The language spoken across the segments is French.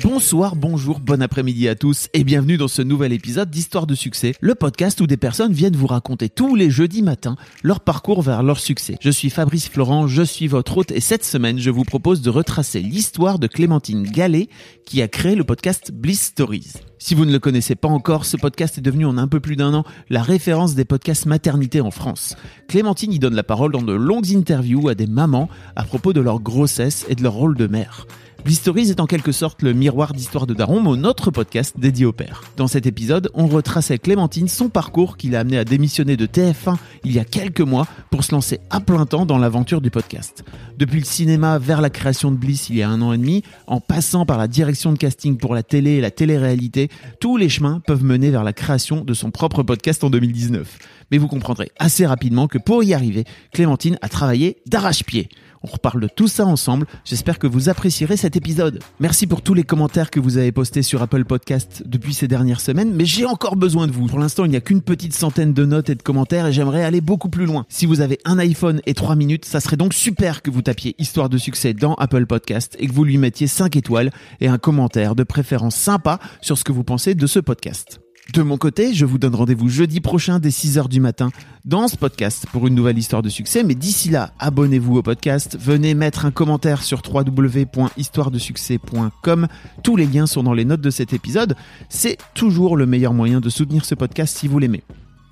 Bonsoir, bonjour, bon après-midi à tous et bienvenue dans ce nouvel épisode d'Histoire de succès, le podcast où des personnes viennent vous raconter tous les jeudis matins leur parcours vers leur succès. Je suis Fabrice Florent, je suis votre hôte et cette semaine je vous propose de retracer l'histoire de Clémentine Gallet qui a créé le podcast Bliss Stories. Si vous ne le connaissez pas encore, ce podcast est devenu en un peu plus d'un an la référence des podcasts maternité en France. Clémentine y donne la parole dans de longues interviews à des mamans à propos de leur grossesse et de leur rôle de mère. Blistories est en quelque sorte le miroir d'histoire de Daron, mon autre podcast dédié au père. Dans cet épisode, on retraçait Clémentine son parcours qui l'a amené à démissionner de TF1 il y a quelques mois pour se lancer à plein temps dans l'aventure du podcast. Depuis le cinéma vers la création de Bliss il y a un an et demi, en passant par la direction de casting pour la télé et la télé-réalité, tous les chemins peuvent mener vers la création de son propre podcast en 2019. Mais vous comprendrez assez rapidement que pour y arriver, Clémentine a travaillé d'arrache-pied. On reparle de tout ça ensemble. J'espère que vous apprécierez cet épisode. Merci pour tous les commentaires que vous avez postés sur Apple Podcast depuis ces dernières semaines, mais j'ai encore besoin de vous. Pour l'instant, il n'y a qu'une petite centaine de notes et de commentaires et j'aimerais aller beaucoup plus loin. Si vous avez un iPhone et 3 minutes, ça serait donc super que vous tapiez Histoire de succès dans Apple Podcast et que vous lui mettiez 5 étoiles et un commentaire de préférence sympa sur ce que vous pensez de ce podcast. De mon côté, je vous donne rendez-vous jeudi prochain dès 6h du matin dans ce podcast pour une nouvelle histoire de succès. Mais d'ici là, abonnez-vous au podcast, venez mettre un commentaire sur www.histoiredesuccès.com. Tous les liens sont dans les notes de cet épisode. C'est toujours le meilleur moyen de soutenir ce podcast si vous l'aimez.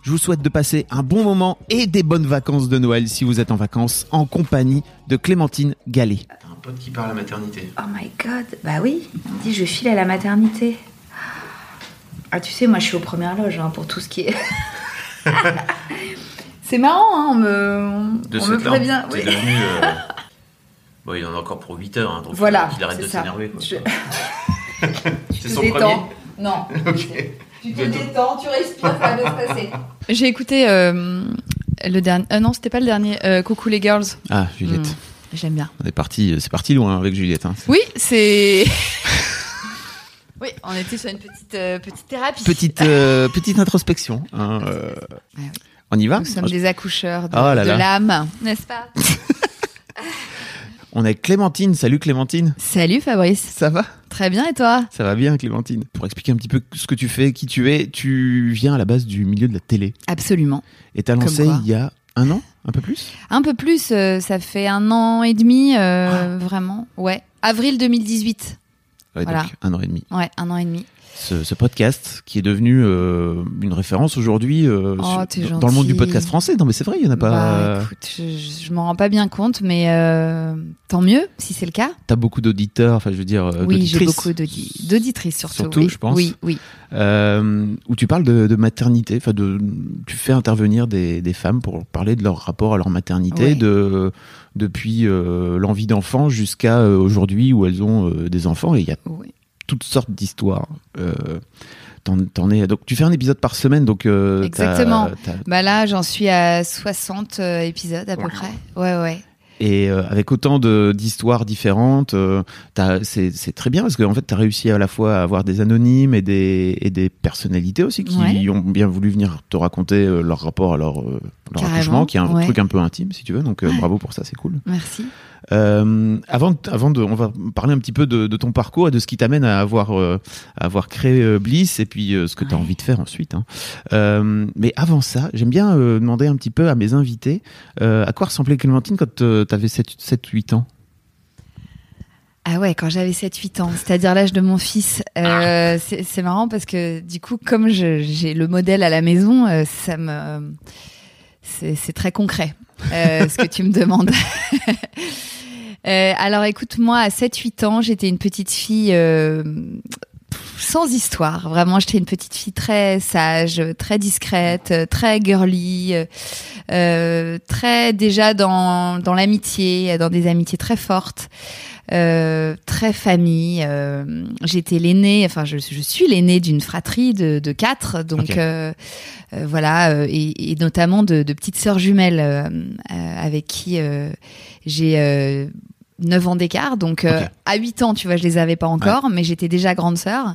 Je vous souhaite de passer un bon moment et des bonnes vacances de Noël si vous êtes en vacances en compagnie de Clémentine Gallet. Un pote qui parle à la maternité. Oh my god, bah oui, il me dit je file à la maternité. Ah, tu sais, moi je suis aux premières loges hein, pour tout ce qui est. c'est marrant, hein, on me, De on cette me prévient. oui. devenu. euh, Bon, il en a encore pour 8 heures, hein, donc Voilà, il arrête de s'énerver. quoi. Je- C'est Tu son te détends. premier Non. Ok. Tu te détends, tu respires, ça va se passer. J'ai écouté euh, le dernier. euh, non, c'était pas le dernier. euh, Coucou les girls. Ah, Juliette. Hmm, J'aime bien. On est parti, c'est parti loin avec Juliette. hein. Oui, c'est. Oui, on était sur une petite euh, petite thérapie. Petite, euh, petite introspection. hein, euh, on y va Nous sommes des accoucheurs de, Oh là. l'âme, n'est-ce pas On est Clémentine. Salut Clémentine. Salut Fabrice. Ça va? Très bien et toi? Ça va bien Clémentine. Pour expliquer un petit peu ce que tu fais, qui tu es, tu viens à la base du milieu de la télé. Absolument. Et t'as lancé il y a un an, un peu plus? Un peu plus, euh, ça fait un an et demi, Ah. vraiment. Ouais. Avril 2018. Ouais, Voilà. donc un an et demi. Ouais, un an et demi. Ce, ce podcast qui est devenu euh, une référence aujourd'hui euh, Oh, dans dans le monde du podcast français. Non mais c'est vrai, il y en a pas. Bah, écoute, je, je, m'en rends pas bien compte, mais euh, tant mieux si c'est le cas. T'as beaucoup d'auditeurs, enfin je veux dire Oui, j'ai beaucoup d'audi- d'auditrices surtout. Surtout, oui. je pense. Oui, oui. où tu parles de, de maternité, enfin de, tu fais intervenir des, des femmes pour parler de leur rapport à leur maternité, Ouais. de depuis l'envie d'enfant jusqu'à aujourd'hui où elles ont des enfants et il y a. toutes sortes d'histoires. Euh, es, donc tu fais un épisode par semaine, donc euh, Exactement. t'as- Bah là, j'en suis à 60 euh, épisodes à peu près. Ouais, ouais. et euh, avec autant de, d'histoires différentes, euh, t'as- c'est, c'est très bien parce qu'en fait, tu as réussi à la fois à avoir des anonymes et des, et des personnalités aussi qui Ouais. ont bien voulu venir te raconter euh, leur rapport à leur, euh, leur Carrément, accouchement, qui est un ouais. truc un peu intime, si tu veux. Donc, euh, Ouais. bravo pour ça, c'est cool. Merci. Euh, avant, de- avant de, on va parler un petit peu de, de ton parcours et de ce qui t'amène à avoir, euh, à avoir créé Bliss et puis ce que tu as Ouais. envie de faire ensuite. hein. Mais avant ça, j'aime bien demander un petit peu à mes invités à quoi ressemblait Clémentine quand tu avais 7-8 ans? Ah ouais, quand j'avais 7-8 ans, c'est-à-dire l'âge de mon fils. Euh, c'est marrant parce que du coup, comme j'ai le modèle à la maison, ça me... C'est très concret euh, ce que tu me demandes. Euh, alors écoute, moi à 7-8 ans, j'étais une petite fille euh, sans histoire. Vraiment, j'étais une petite fille très sage, très discrète, très girly, euh, très déjà dans dans l'amitié, dans des amitiés très fortes. Euh, très famille. Euh, J'étais l'aînée, enfin je, je suis l'aînée d'une fratrie de, de quatre, donc euh, euh, voilà, euh, et, et notamment de, de petites sœurs jumelles euh, euh, avec qui euh, j'ai euh, 9 ans d'écart. Donc euh, Ok. à 8 ans, tu vois, je les avais pas encore, mais j'étais déjà grande sœur.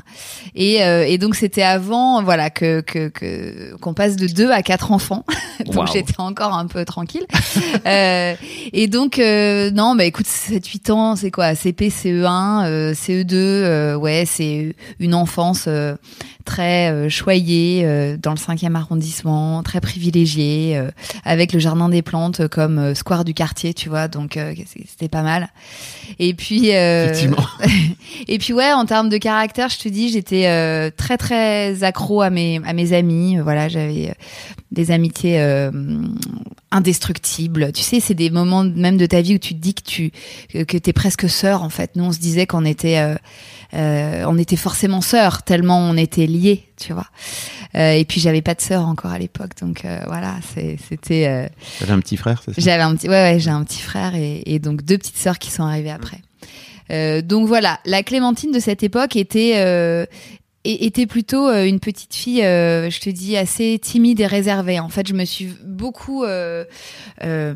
Et, euh, et donc c'était avant, voilà, que que que- qu'on passe de 2 à 4 enfants. donc Waouh. j'étais encore un peu tranquille. Euh, et donc euh, non, bah écoute, 7-8 ans, c'est quoi? CP, CE1, euh, CE2, euh, ouais, c'est une enfance euh, très euh, choyée euh, dans le 5e arrondissement, très privilégiée, euh, avec le jardin des plantes comme euh, square du quartier, tu vois. Donc euh, c'était pas mal. Et puis euh, Effectivement. et puis ouais, en termes de caractère, je te dis, j'étais euh, très très accro à mes à mes amis. Voilà, j'avais des amitiés indestructibles. Tu sais, c'est des moments même de ta vie où tu te dis que tu que, t'es presque sœur en fait. Nous, on se disait qu'on était euh, euh, on était forcément sœurs tellement on était liés, tu vois. Euh, et puis j'avais pas de sœur encore à l'époque, donc voilà, c'était. T'avais un petit frère, c'est ça? j'avais un petit, ouais, ouais, j'ai un petit frère et, et donc deux petites sœurs qui sont arrivées après. Euh, donc voilà, la Clémentine de cette époque était euh, et- était plutôt euh, une petite fille, euh, je te dis, assez timide et réservée. En fait, je me suis beaucoup, euh, euh,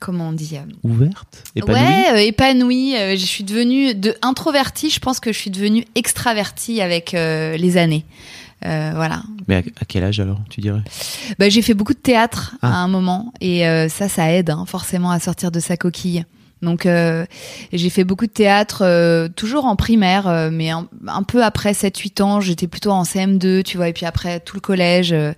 comment on dit, Ouverte Épanouie Ouais, épanouie. Je suis devenue de introvertie. Je pense que je suis devenue extravertie avec les années. Euh, voilà. Mais à, à quel âge alors, tu dirais? Bah, j'ai fait beaucoup de théâtre Ah. à un moment et euh, ça, ça aide hein, forcément à sortir de sa coquille. Donc euh, j'ai fait beaucoup de théâtre, euh, toujours en primaire, euh, mais un, peu après 7-8 ans, j'étais plutôt en CM2, tu vois, et puis après tout le collège. euh,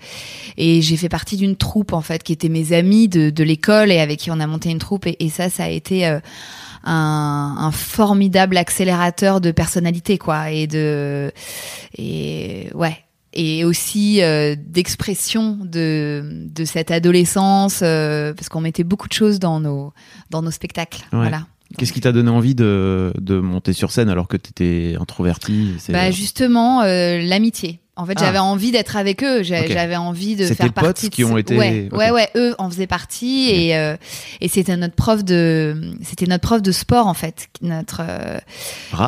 et j'ai fait partie d'une troupe, en fait, qui était mes amis de, de l'école et avec qui on a monté une troupe. Et, et ça, ça a été euh, un, un formidable accélérateur de personnalité, quoi. Et de... Et ouais, et aussi euh, d'expression de, de cette adolescence euh, parce qu'on mettait beaucoup de choses dans nos dans nos spectacles Ouais. voilà Qu'est-ce qui t'a donné envie de, de monter sur scène alors que t'étais introverti c'est- bah justement euh, l'amitié. En fait Ah. j'avais envie d'être avec eux. J'avais envie de faire tes potes partie de qui ont été- ouais ouais ouais eux en faisaient partie et euh, et c'était notre prof de c'était notre prof de sport en fait notre euh,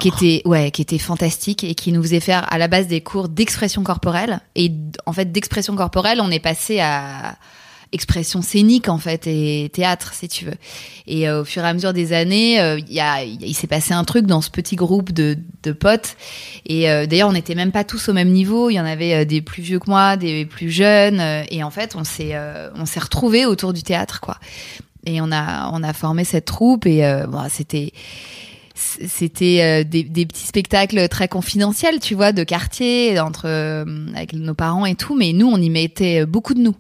qui était ouais qui était fantastique et qui nous faisait faire à la base des cours d'expression corporelle. Et en fait d'expression corporelle on est passé à expression scénique en fait et théâtre si tu veux. Et euh, au fur et à mesure des années euh, il y a il s'est passé un truc dans ce petit groupe de, de potes. Et euh, d'ailleurs on n'était même pas tous au même niveau. Il y en avait euh, des plus vieux que moi des plus jeunes. Euh, et en fait on s'est euh, on s'est retrouvés autour du théâtre quoi. Et on a on a formé cette troupe et bon, c'était c'était des, des petits spectacles très confidentiels, tu vois, de quartier, entre avec nos parents et tout, mais nous, on y mettait beaucoup de nous.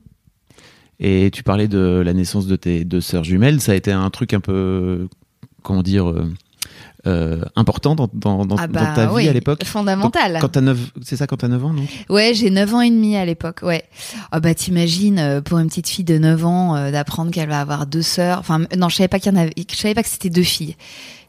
Et tu parlais de la naissance de tes deux sœurs jumelles. Ça a été un truc un peu, comment dire, euh, euh, important dans, dans, dans, Ah dans bah ta vie oui, à l'époque? fondamental. Quand t'as 9, c'est ça quand t'as 9 ans, non? Ouais, j'ai 9 ans et demi à l'époque, ouais. Ah bah t'imagines, euh, pour une petite fille de 9 ans, euh, d'apprendre qu'elle va avoir deux sœurs. Enfin, non, je savais pas qu'il y en avait, je savais pas que c'était deux filles.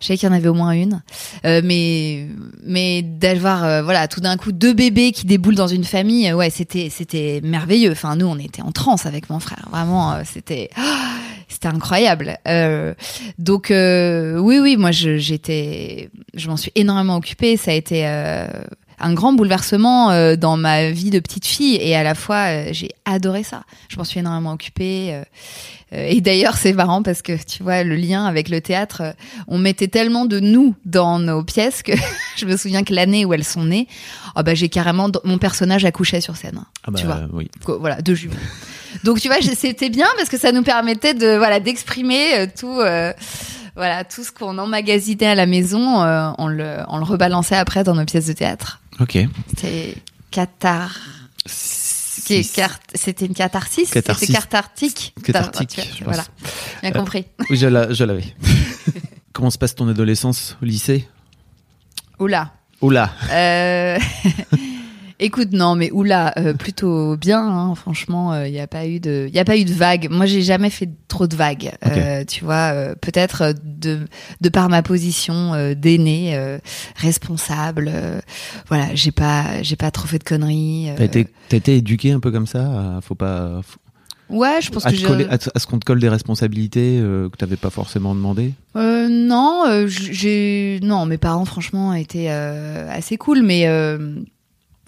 Je savais qu'il y en avait au moins une. Euh, mais, mais d'avoir, euh, voilà, tout d'un coup, deux bébés qui déboulent dans une famille, euh, ouais, c'était, c'était merveilleux. Enfin, nous, on était en transe avec mon frère. Vraiment, euh, c'était, c'était incroyable. Donc, oui, oui, moi, j'étais, je m'en suis énormément occupée. Ça a été, un grand bouleversement dans ma vie de petite fille et à la fois j'ai adoré ça. Je m'en suis énormément occupée et d'ailleurs c'est marrant parce que tu vois le lien avec le théâtre, euh, on mettait tellement de nous dans nos pièces que je me souviens que l'année où elles sont nées, oh bah j'ai carrément mon personnage accouchait sur scène. Ah bah Tu vois. oui. Voilà, deux jumeaux. Donc tu vois, c'était bien parce que ça nous permettait de voilà d'exprimer euh, tout euh, voilà tout ce qu'on emmagasinait à la maison, euh, on le on le rebalançait après dans nos pièces de théâtre. Ok. C'était cathar. C'était une catharsis. C'était cathartique. Cathartique, Tu. Voilà. Bien Euh, compris. Oui, je l'avais. Comment se passe ton adolescence au lycée? Oula. Oula. Euh... Écoute, non, mais oula, euh, plutôt bien. hein, franchement, il n'y a pas eu de, il a pas eu de vagues. Moi, j'ai jamais fait trop de vagues. Euh, tu vois, euh, peut-être euh, de, de par ma position euh, d'aîné, euh, responsable. euh, voilà, j'ai pas, j'ai pas trop fait de conneries. euh. T'as été, été éduqué un peu comme ça Faut pas. faut- Ouais, je pense à, que coller- à à ce qu'on te colle des responsabilités euh, que t'avais pas forcément demandé? Euh, non, euh, j'ai, non, mes parents, franchement, étaient euh, assez cool, mais.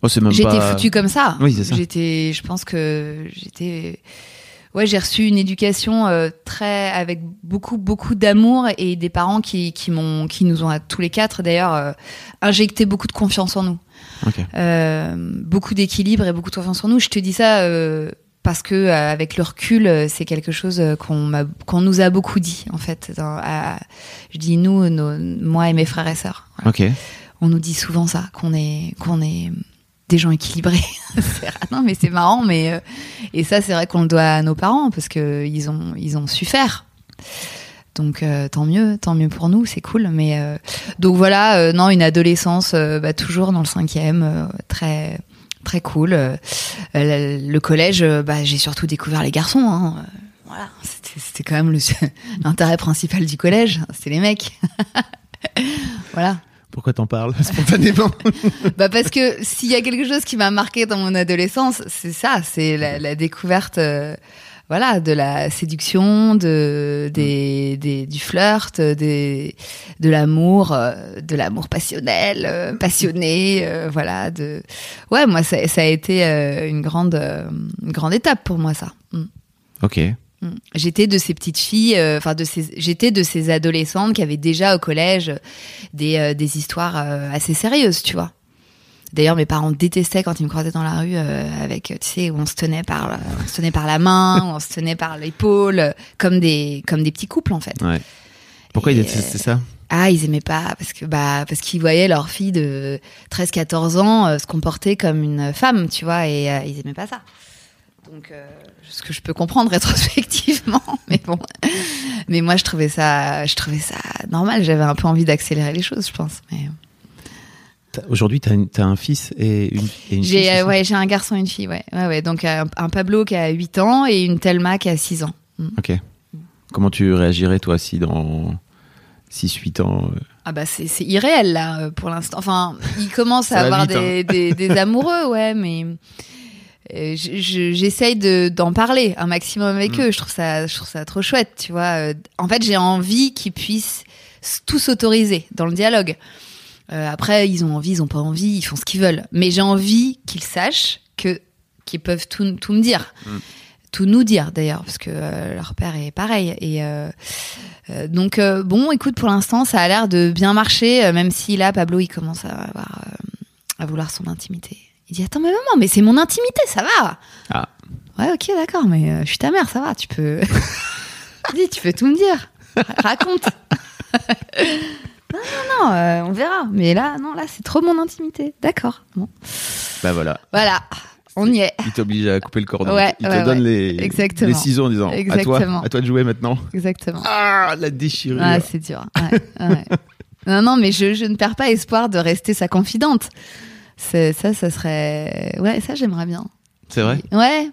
Oh, c'est même J'étais pas. foutue comme ça. Oui, c'est ça. J'étais, je pense que j'étais. Ouais, j'ai reçu une éducation euh, très avec beaucoup beaucoup d'amour et des parents qui qui m'ont qui nous ont à tous les quatre d'ailleurs euh, injecté beaucoup de confiance en nous, Ok. Euh, beaucoup d'équilibre et beaucoup de confiance en nous. Je te dis ça euh, parce que euh, avec le recul, euh, c'est quelque chose qu'on m'a qu'on nous a beaucoup dit en fait. dans- à- je dis nous, nos- moi et mes frères et sœurs. Voilà Ok. on nous dit souvent ça, qu'on est, qu'on est des gens équilibrés. C'est- non, mais c'est marrant, mais euh, et ça, c'est vrai qu'on le doit à nos parents parce que ils ont, ils ont su faire. Donc euh, tant mieux, tant mieux pour nous, c'est cool. Mais euh, donc voilà, non, une adolescence bah, toujours dans le cinquième, très très cool. Le, collège, bah, j'ai surtout découvert les garçons. Hein. Voilà, c'était quand même l'intérêt principal du collège, c'est les mecs. voilà. Pourquoi t'en parles spontanément Bah parce que s'il y a quelque chose qui m'a marqué dans mon adolescence, c'est ça, c'est la, la découverte, euh, voilà, de la séduction, de des, des du flirt, des de l'amour, euh, de l'amour passionnel, euh, passionné, voilà. De ouais, moi ça, ça a été une grande une grande étape pour moi ça. Mm. Ok. Mm. J'étais de ces petites filles, euh, enfin de ces, j'étais de ces adolescentes qui avaient déjà au collège des, euh, des histoires euh, assez sérieuses, tu vois. D'ailleurs, mes parents détestaient quand ils me croisaient dans la rue avec, tu sais, où on se tenait par, on se tenait par la main, où on se tenait par l'épaule, comme des, comme des petits couples en fait. Ouais. Pourquoi Et, il détestait ça Ah, ils aimaient pas parce que bah parce qu'ils voyaient leur fille de 13-14 ans se comporter comme une femme, tu vois, et ils aimaient pas ça. Donc euh, ce que je peux comprendre rétrospectivement, mais bon. Mais moi je trouvais ça je trouvais ça normal, j'avais un peu envie d'accélérer les choses, je pense, mais Aujourd'hui, une- t'as un fils et une, et une fille, euh, ouais, j'ai un garçon et une fille, ouais. Ouais ouais, donc un, un Pablo qui a 8 ans et une Telma qui a 6 ans. Mm. Ok. Comment tu réagirais, toi, si dans 6-8 ans euh, Ah bah c'est irréel là euh, pour l'instant. Enfin, il commence à avoir vite, hein. des, des amoureux, ouais, mais euh, je- je- j'essaye de d'en parler un maximum avec Mm. eux. Je trouve ça, je trouve ça trop chouette, tu vois. Euh, En fait, j'ai envie qu'ils puissent tout s'autoriser dans le dialogue. Euh, après, ils ont envie, ils ont pas envie, ils font ce qu'ils veulent. Mais j'ai envie qu'ils sachent que qu'ils peuvent tout, tout me dire. Mm. Tout nous dire d'ailleurs, parce que euh, leur père est pareil. Et euh, donc bon, écoute, pour l'instant, ça a l'air de bien marcher, même si là, Pablo, il commence à avoir, à vouloir son intimité. Il dit attends, mais maman, mais c'est mon intimité, ça va. Ah. Ouais, ok, d'accord, mais euh, je suis ta mère, ça va, tu peux. Dis, tu peux tout me dire. Ra- Raconte. non, non, non, euh, on verra. Mais là, non, là, c'est trop mon intimité. D'accord. Bon. Bah voilà. Voilà, on y est. Il t'oblige à couper le cordon. Ouais, il te ouais, donne les, Exactement. les ciseaux en disant à Exactement. toi, à toi de jouer maintenant. Exactement. Ah, la déchirure. Ah, c'est dur. Non, non, mais je, je ne perds pas espoir de rester sa confidente. Ça, ça serait. Ouais, ça, j'aimerais bien. c'est vrai? Ouais.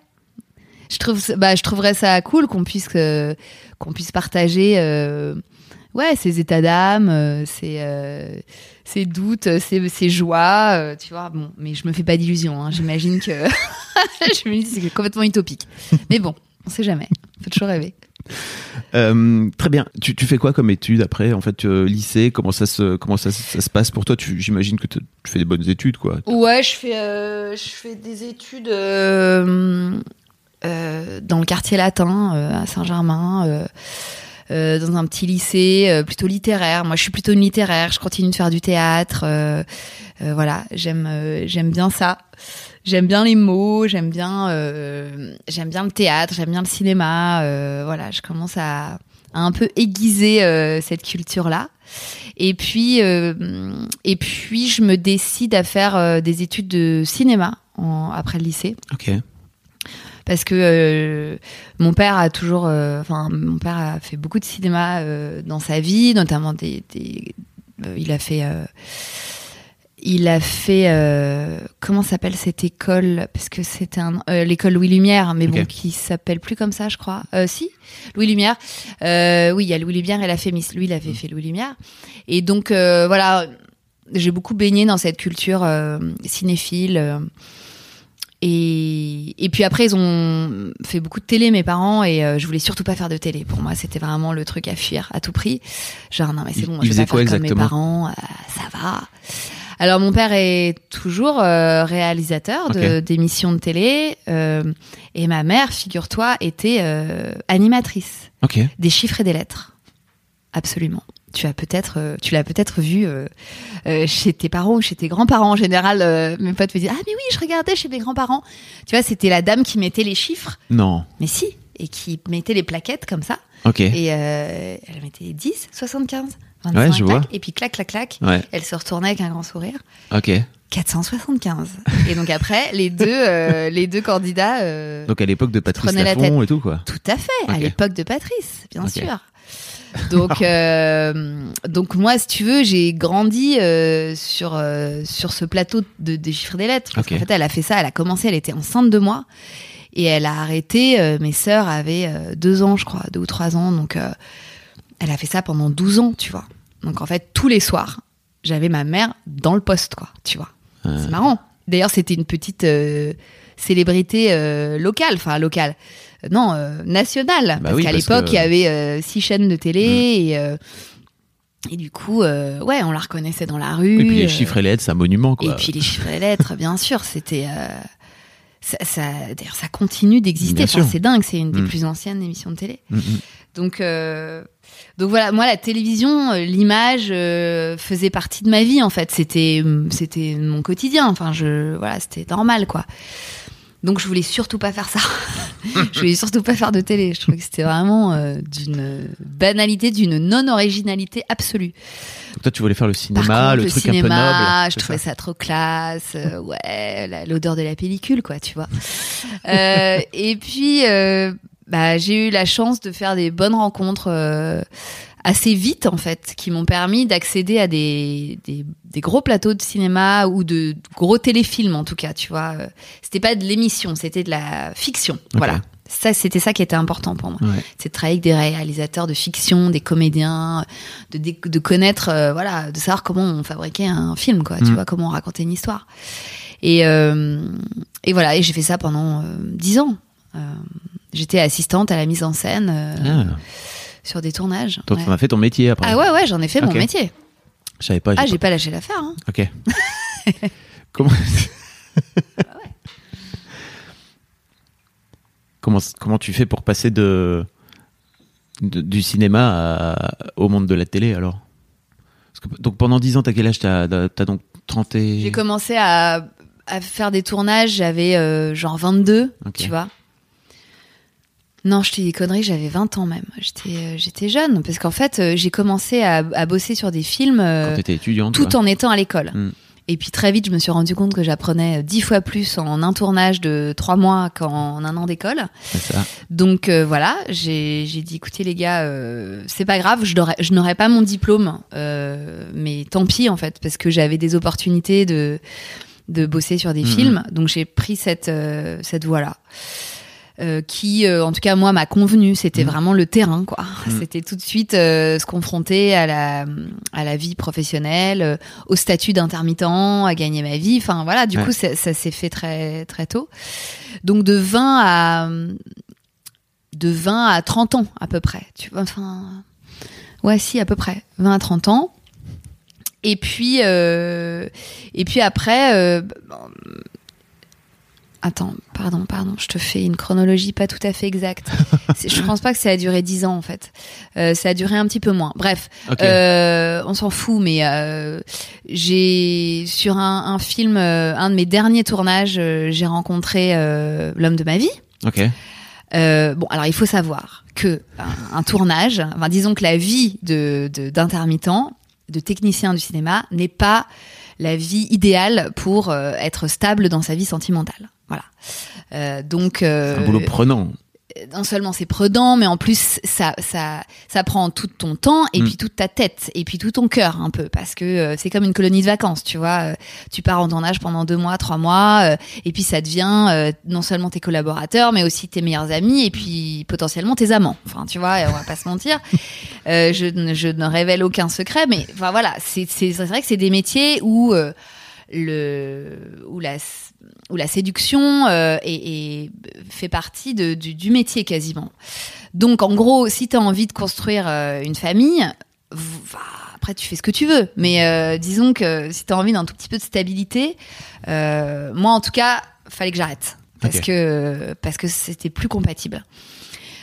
Je trouve, bah, je trouverais ça cool qu'on puisse, euh, qu'on puisse partager, euh, ouais, ses états d'âme, euh, ses, euh, ses doutes, euh, ses, ses joies, euh, tu vois. Bon, mais je me fais pas d'illusions. Hein. J'imagine que je me dis c'est complètement utopique. Mais bon, on sait jamais. Faut toujours rêver. Euh, Très bien. Tu, fais quoi comme études après En fait, euh, lycée, comment ça se, comment ça, se passe pour toi? J'imagine que tu fais des bonnes études, quoi. Ouais, je fais, euh, je fais des études dans le quartier latin à Saint-Germain, dans un petit lycée plutôt littéraire. Moi, je suis plutôt une littéraire. Je continue de faire du théâtre. voilà, j'aime, j'aime bien ça. J'aime bien les mots. J'aime bien, euh, j'aime bien le théâtre. J'aime bien le cinéma. euh, voilà, je commence à, à un peu aiguiser euh, cette culture-là. Et puis, euh, et puis, je me décide à faire euh, des études de cinéma en- après le lycée, Ok. parce que euh, mon père a toujours, euh, enfin, mon père a fait beaucoup de cinéma euh, dans sa vie, notamment des, des- euh, il a fait, euh, il a fait euh, comment s'appelle cette école? Parce que c'était euh, l'école Louis Lumière mais bon qui s'appelle plus comme ça je crois. Euh, si Louis Lumière. Euh, oui il y a Louis Lumière et la Fémis. Lui il avait fait Louis Lumière. Et donc voilà j'ai beaucoup baigné dans cette culture cinéphile et, et puis après ils ont fait beaucoup de télé mes parents et euh, je voulais surtout pas faire de télé. Pour moi c'était vraiment le truc à fuir à tout prix. Genre non mais c'est bon je vais pas quoi faire comme mes parents. Euh, ça va alors mon père est toujours euh, réalisateur de- d'émissions de télé euh, et ma mère, figure-toi, était euh, animatrice Ok. des chiffres et des lettres. Absolument. Tu as peut-être, tu l'as peut-être vu chez tes parents ou chez tes grands-parents en général. mes potes me disent ah mais oui, je regardais chez mes grands-parents. Tu vois, c'était la dame qui mettait les chiffres, Non. mais si, et qui mettait les plaquettes comme ça. Ok. Et elle mettait 10, 75, 25, Ouais, je vois. clac, et puis clac, clac, clac. Ouais. Elle se retournait avec un grand sourire. Ok. 475. Et donc après, les deux, euh, les deux candidats. euh, Donc à l'époque de Patrice Laffont et tout quoi. tout à fait, à l'époque de Patrice, bien sûr. Donc, euh, donc moi, si tu veux, j'ai grandi euh, sur sur ce plateau de et des lettres. Parce qu'en fait, elle a fait ça. Elle a commencé. Elle était enceinte de moi et elle a arrêté. mes sœurs avaient deux ans, je crois, deux ou trois ans. Donc, elle a fait ça pendant 12 ans, tu vois. Donc en fait, tous les soirs, j'avais ma mère dans le poste, quoi. Tu vois. C'est marrant. D'ailleurs, c'était une petite euh, célébrité euh, locale, enfin locale. Euh, Non, nationale. Bah parce oui, qu'à l'époque, que- il y avait six chaînes de télé et, euh, et du coup, euh, ouais, on la reconnaissait dans la rue. Et puis les euh, chiffres et les lettres, c'est un monument quoi. et puis les chiffres et lettres, bien sûr, c'était. euh, ça, ça- D'ailleurs, ça continue d'exister. Enfin, c'est dingue, c'est une des Mm. plus anciennes émissions de télé. Mm, mm. Donc, euh, donc voilà, moi la télévision, euh, l'image euh, faisait partie de ma vie en fait. C'était, c'était mon quotidien. Enfin, je, voilà, c'était normal quoi. Donc je voulais surtout pas faire ça. je voulais surtout pas faire de télé. Je trouvais que c'était vraiment euh, d'une banalité, d'une non-originalité absolue. Donc toi tu voulais faire le cinéma, contre, le, truc un peu noble. je trouvais ça ça, trop classe. euh, ouais, l'odeur de la pellicule, quoi, tu vois. Euh, et puis, bah, j'ai eu la chance de faire des bonnes rencontres euh, assez vite, en fait, qui m'ont permis d'accéder à des, des, des gros plateaux de cinéma ou de gros téléfilms, en tout cas, tu vois. C'était pas de l'émission, c'était de la fiction. Voilà. Ça, c'était ça qui était important pour moi Ouais. c'est de travailler avec des réalisateurs de fiction, des comédiens, de, de, de connaître, euh, voilà, de savoir comment on fabriquait un film, quoi, tu Mm. vois, comment on racontait une histoire. Et, euh, et voilà, et j'ai fait ça pendant euh, dix ans. Euh, J'étais assistante à la mise en scène euh, Ah. sur des tournages. Toi ouais. tu as fait ton métier après. Ah ouais, ouais, j'en ai fait mon métier. Je savais pas. Ah, j'ai j'ai pas lâché l'affaire. Hein. pas- Ok. comment comment comment tu fais pour passer de, de- du cinéma à- au monde de la télé alors? Parce que, Donc pendant 10 ans, t'as quel âge? T'as as donc 30 et... J'ai commencé à, à faire des tournages, j'avais euh, genre 22, Ok. tu vois. Non, je te dis des conneries, j'avais 20 ans même. J'étais euh, j'étais jeune, parce qu'en fait, euh, j'ai commencé à, à bosser sur des films euh, quand t'étais étudiante. tout quoi. en étant à l'école. Mm. Et puis très vite, je me suis rendu compte que j'apprenais dix fois plus en un tournage de trois mois qu'en un an d'école. Donc euh, voilà, j'ai dit écoutez les gars, euh, c'est pas grave, je n'aurais pas mon diplôme, euh, mais tant pis en fait, parce que j'avais des opportunités de de bosser sur des Mhm. films, donc j'ai pris cette cette voie là. qui, euh, en tout cas, moi, m'a convenu. C'était Mhm. vraiment le terrain, quoi. Mhm. C'était tout de suite euh, se confronter à la, à la vie professionnelle, euh, au statut d'intermittent, à gagner ma vie. Enfin, voilà, du Ouais. coup, ça, ça s'est fait très, très tôt. Donc, de 20 à, de 20 à 30 ans, à peu près. Tu vois, enfin, ouais, si, à peu près. 20 à 30 ans. Et puis, euh, et puis après, euh, attends, pardon, pardon, je te fais une chronologie pas tout à fait exacte. Je pense pas que ça a duré 10 ans en fait. Euh, ça a duré un petit peu moins. Bref, Ok. euh, on s'en fout, mais euh, j'ai sur un, un film, euh, un de mes derniers tournages, euh, j'ai rencontré euh, l'homme de ma vie. Ok. Euh, bon, alors il faut savoir que un, un tournage, enfin, disons que la vie de de- d'intermittent, de, technicien du cinéma, n'est pas la vie idéale pour être stable dans sa vie sentimentale. Voilà. Euh, donc euh, Un boulot prenant. non seulement c'est prudent, mais en plus ça ça ça prend tout ton temps et Mm. puis toute ta tête et puis tout ton cœur un peu parce que euh, c'est comme une colonie de vacances, tu vois. Euh, tu pars en tournage pendant deux mois, trois mois, euh, et puis ça devient non seulement tes collaborateurs, mais aussi tes meilleurs amis et puis potentiellement tes amants. Enfin, tu vois, on va pas se mentir. Je, ne- je ne révèle aucun secret, mais enfin voilà, c'est vrai que c'est des métiers où le où la où la séduction euh, est, est- fait partie de, du, du métier quasiment. Donc en gros, si tu as envie de construire euh, une famille, va- après tu fais ce que tu veux, mais euh, disons que si tu as envie d'un tout petit peu de stabilité, moi en tout cas, fallait que j'arrête parce que parce que c'était plus compatible.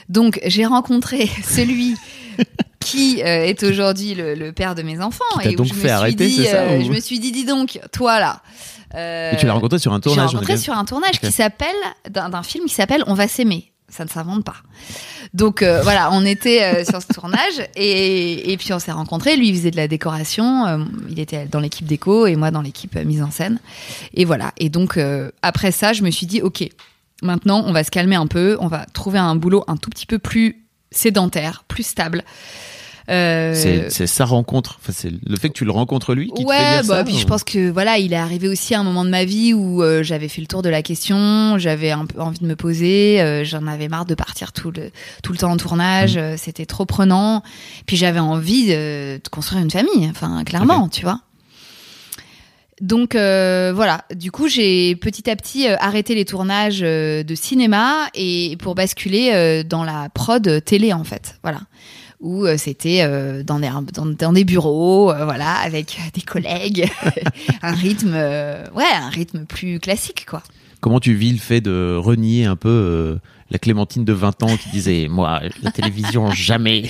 Donc j'ai rencontré celui qui euh, est aujourd'hui le, le père de mes enfants Qui et donc je me fait suis arrêter, dit, c'est ça, euh, ou- je me suis dit dis donc toi là. euh, Et tu l'as rencontré sur un tournage. rencontré ok. sur un tournage qui s'appelle d'un film qui s'appelle On va s'aimer. Ça ne s'invente pas. Donc euh, voilà, on était euh, sur ce tournage et, et puis on s'est rencontrés. Lui, il faisait de la décoration. euh, il était dans l'équipe déco et moi dans l'équipe mise en scène. Et voilà. Et donc après ça, je me suis dit ok, maintenant on va se calmer un peu. On va trouver un boulot un tout petit peu plus sédentaire, plus stable. Euh, C'est sa rencontre. Enfin, c'est le fait que tu le rencontres lui qui te fait dire bah, ça. puis je pense que voilà, il est arrivé aussi à un moment de ma vie où euh, j'avais fait le tour de la question, j'avais un peu envie de me poser, euh, j'en avais marre de partir tout le tout le temps en tournage, Mm. c'était trop prenant. Puis j'avais envie de, de construire une famille, enfin clairement, tu vois. Donc euh, voilà, du coup j'ai petit à petit euh, arrêté les tournages euh, de cinéma et pour basculer dans la prod télé en fait, voilà où euh, c'était euh, dans, des, dans, dans des bureaux, euh, voilà, avec des collègues, un rythme, ouais, un rythme plus classique, quoi. Comment tu vis le fait de renier un peu la Clémentine de 20 ans qui disait Moi, la télévision, jamais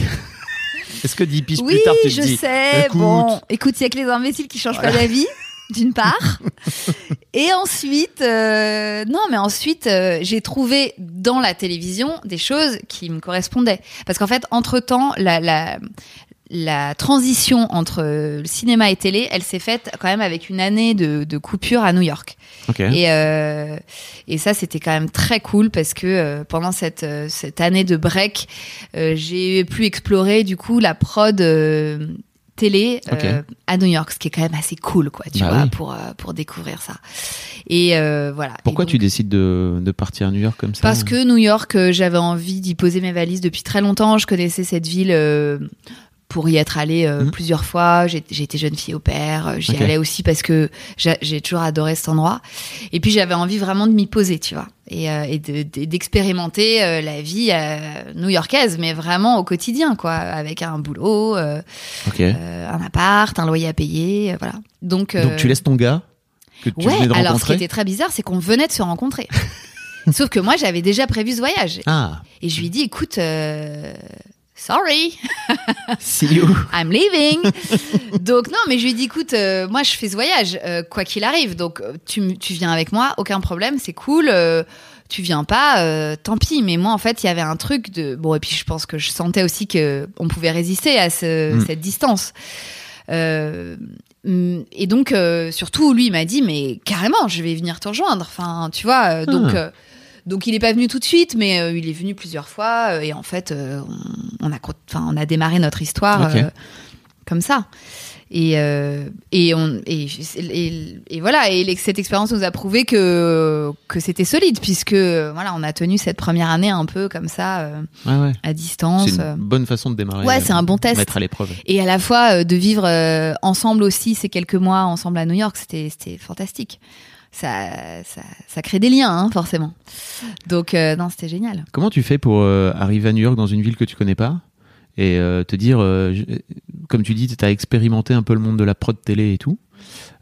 Est-ce que dix piges oui, plus tard, tu te je dis sais. écoute. Bon, écoute, il y a que les imbéciles qui changent pas d'avis. D'une part, et ensuite, euh, non, mais ensuite, euh, j'ai trouvé dans la télévision des choses qui me correspondaient. Parce qu'en fait, entre temps, la, la, la transition entre le cinéma et télé, elle s'est faite quand même avec une année de, de coupure à New York. Ok. Et, euh, et ça, c'était quand même très cool parce que euh, pendant cette, euh, cette année de break, euh, j'ai pu explorer du coup la prod télé euh, à New York, ce qui est quand même assez cool, quoi, tu Bah vois, oui. pour, euh, pour découvrir ça. Et euh, voilà. Pourquoi tu décides de, de partir à New York comme ça Parce que New York, j'avais envie d'y poser mes valises depuis très longtemps. Je connaissais cette ville. Pour y être allée euh, Mhm. plusieurs fois, j'ai été jeune fille au père, euh, j'y allais aussi parce que j'a- j'ai toujours adoré cet endroit. Et puis j'avais envie vraiment de m'y poser, tu vois, et, euh, et de- de- d'expérimenter euh, la vie euh, new-yorkaise, mais vraiment au quotidien, quoi, avec un boulot, euh, Ok. euh, un appart, un loyer à payer, voilà. Donc, euh, Donc tu laisses ton gars que tu ouais. venais de Alors ce qui était très bizarre, c'est qu'on venait de se rencontrer. Sauf que moi, j'avais déjà prévu ce voyage. Ah, Et je lui dis, écoute, euh, sorry, see you. I'm leaving. donc non, mais je lui dis, écoute, euh, moi je fais ce voyage, euh, quoi qu'il arrive. Donc euh, tu, tu viens avec moi, aucun problème, c'est cool. euh, tu viens pas, tant pis. Mais moi, en fait, il y avait un truc de bon. Et puis je pense que je sentais aussi que on pouvait résister à ce- Mm. cette distance. Mm, et donc, surtout, lui, il m'a dit, mais carrément, je vais venir te rejoindre. Enfin, tu vois, donc, Ah. Donc il est pas venu tout de suite, mais euh, il est venu plusieurs fois. euh, et en fait, euh, on, on a, on démarré notre histoire comme ça. Et, et, on, et, et, et voilà, et cette expérience nous a prouvé que, que c'était solide, puisque voilà, on a tenu cette première année un peu comme ça, Ouais, à distance. C'est une bonne façon de démarrer. Ouais, c'est un bon test. Mettre à l'épreuve. Et à la fois de vivre ensemble aussi ces quelques mois ensemble à New York, c'était c'était fantastique. Ça, ça, ça crée des liens, hein, forcément. Donc, euh, non, c'était génial. Comment tu fais pour euh, arriver à New York dans une ville que tu connais pas et euh, te dire, comme tu dis, tu as expérimenté un peu le monde de la prod télé et tout.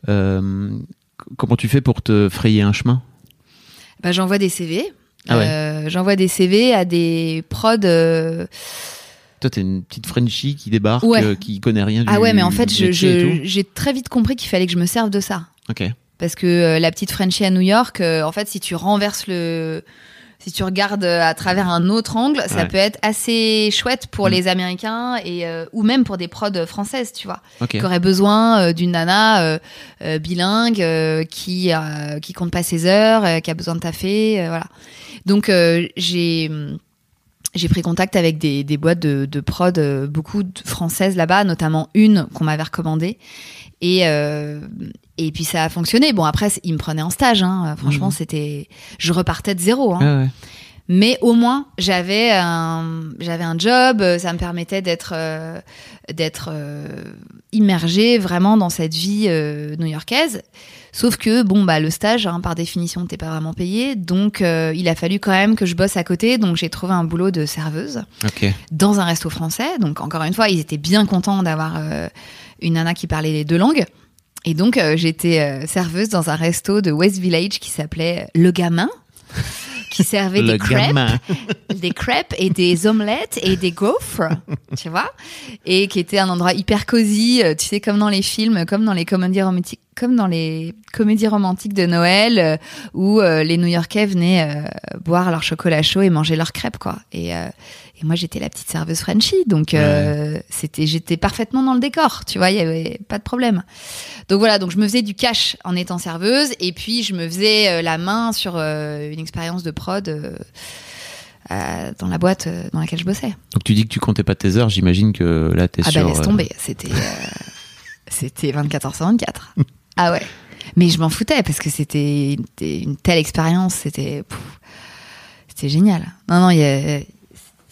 Comment tu fais pour te frayer un chemin? Bah, j'envoie des CV. Ah ouais. J'envoie des CV à des prods. Toi, t'es une petite Frenchie qui débarque, Ouais. qui connaît rien du Ah ouais, mais en fait, j'ai très vite compris qu'il fallait que je me serve de ça. Ok. Parce que euh, la petite Frenchie à New York, euh, en fait, si tu renverses le. Si tu regardes euh, à travers un autre angle, ça Ouais. peut être assez chouette pour Mm. les Américains et euh, ou même pour des prods françaises, tu vois. Ok. qui aurait besoin euh, d'une nana euh, bilingue euh, qui euh, qui compte pas ses heures, euh, qui a besoin de taffer, euh, voilà. Donc euh, j'ai j'ai pris contact avec des, des boîtes de, de prod, euh, beaucoup de françaises là-bas, notamment une qu'on m'avait recommandée. Et, euh, et puis ça a fonctionné. Bon, après, ils me prenaient en stage. Hein. Franchement, c'était. Je repartais de zéro. Hein. Ah ouais. Mais au moins, j'avais un, j'avais un job, euh, ça me permettait d'être, euh, d'être euh, immergée vraiment dans cette vie euh, new-yorkaise. Sauf que, bon, bah, le stage, hein, par définition, t'es pas vraiment payé. Donc, euh, il a fallu quand même que je bosse à côté. Donc, j'ai trouvé un boulot de serveuse dans un resto français. Donc, encore une fois, ils étaient bien contents d'avoir euh, une nana qui parlait les deux langues. Et donc, euh, j'étais serveuse dans un resto de West Village qui s'appelait Le Gamin, qui servait des crêpes, des crêpes et des omelettes et des gaufres, tu vois, et qui était un endroit hyper cosy, euh, tu sais, comme dans les films, comme dans les comédies romantiques, comme dans les comédies romantiques de Noël, euh, où euh, les New-Yorkais venaient euh, boire leur chocolat chaud et manger leurs crêpes, quoi. Et, et moi, j'étais la petite serveuse Frenchie, donc euh, c'était, j'étais parfaitement dans le décor, tu vois, il y avait pas de problème. Donc voilà, donc je me faisais du cash en étant serveuse, et puis je me faisais euh, la main sur euh, une expérience de prod. euh, dans la boîte dans laquelle je bossais. Donc tu dis que tu comptais pas tes heures, j'imagine que là t'es Ah sur. bah laisse tomber, c'était c'était 24 heures sur 24. ah ouais. Mais je m'en foutais parce que c'était une, telle expérience, c'était c'était génial. Non non, il y a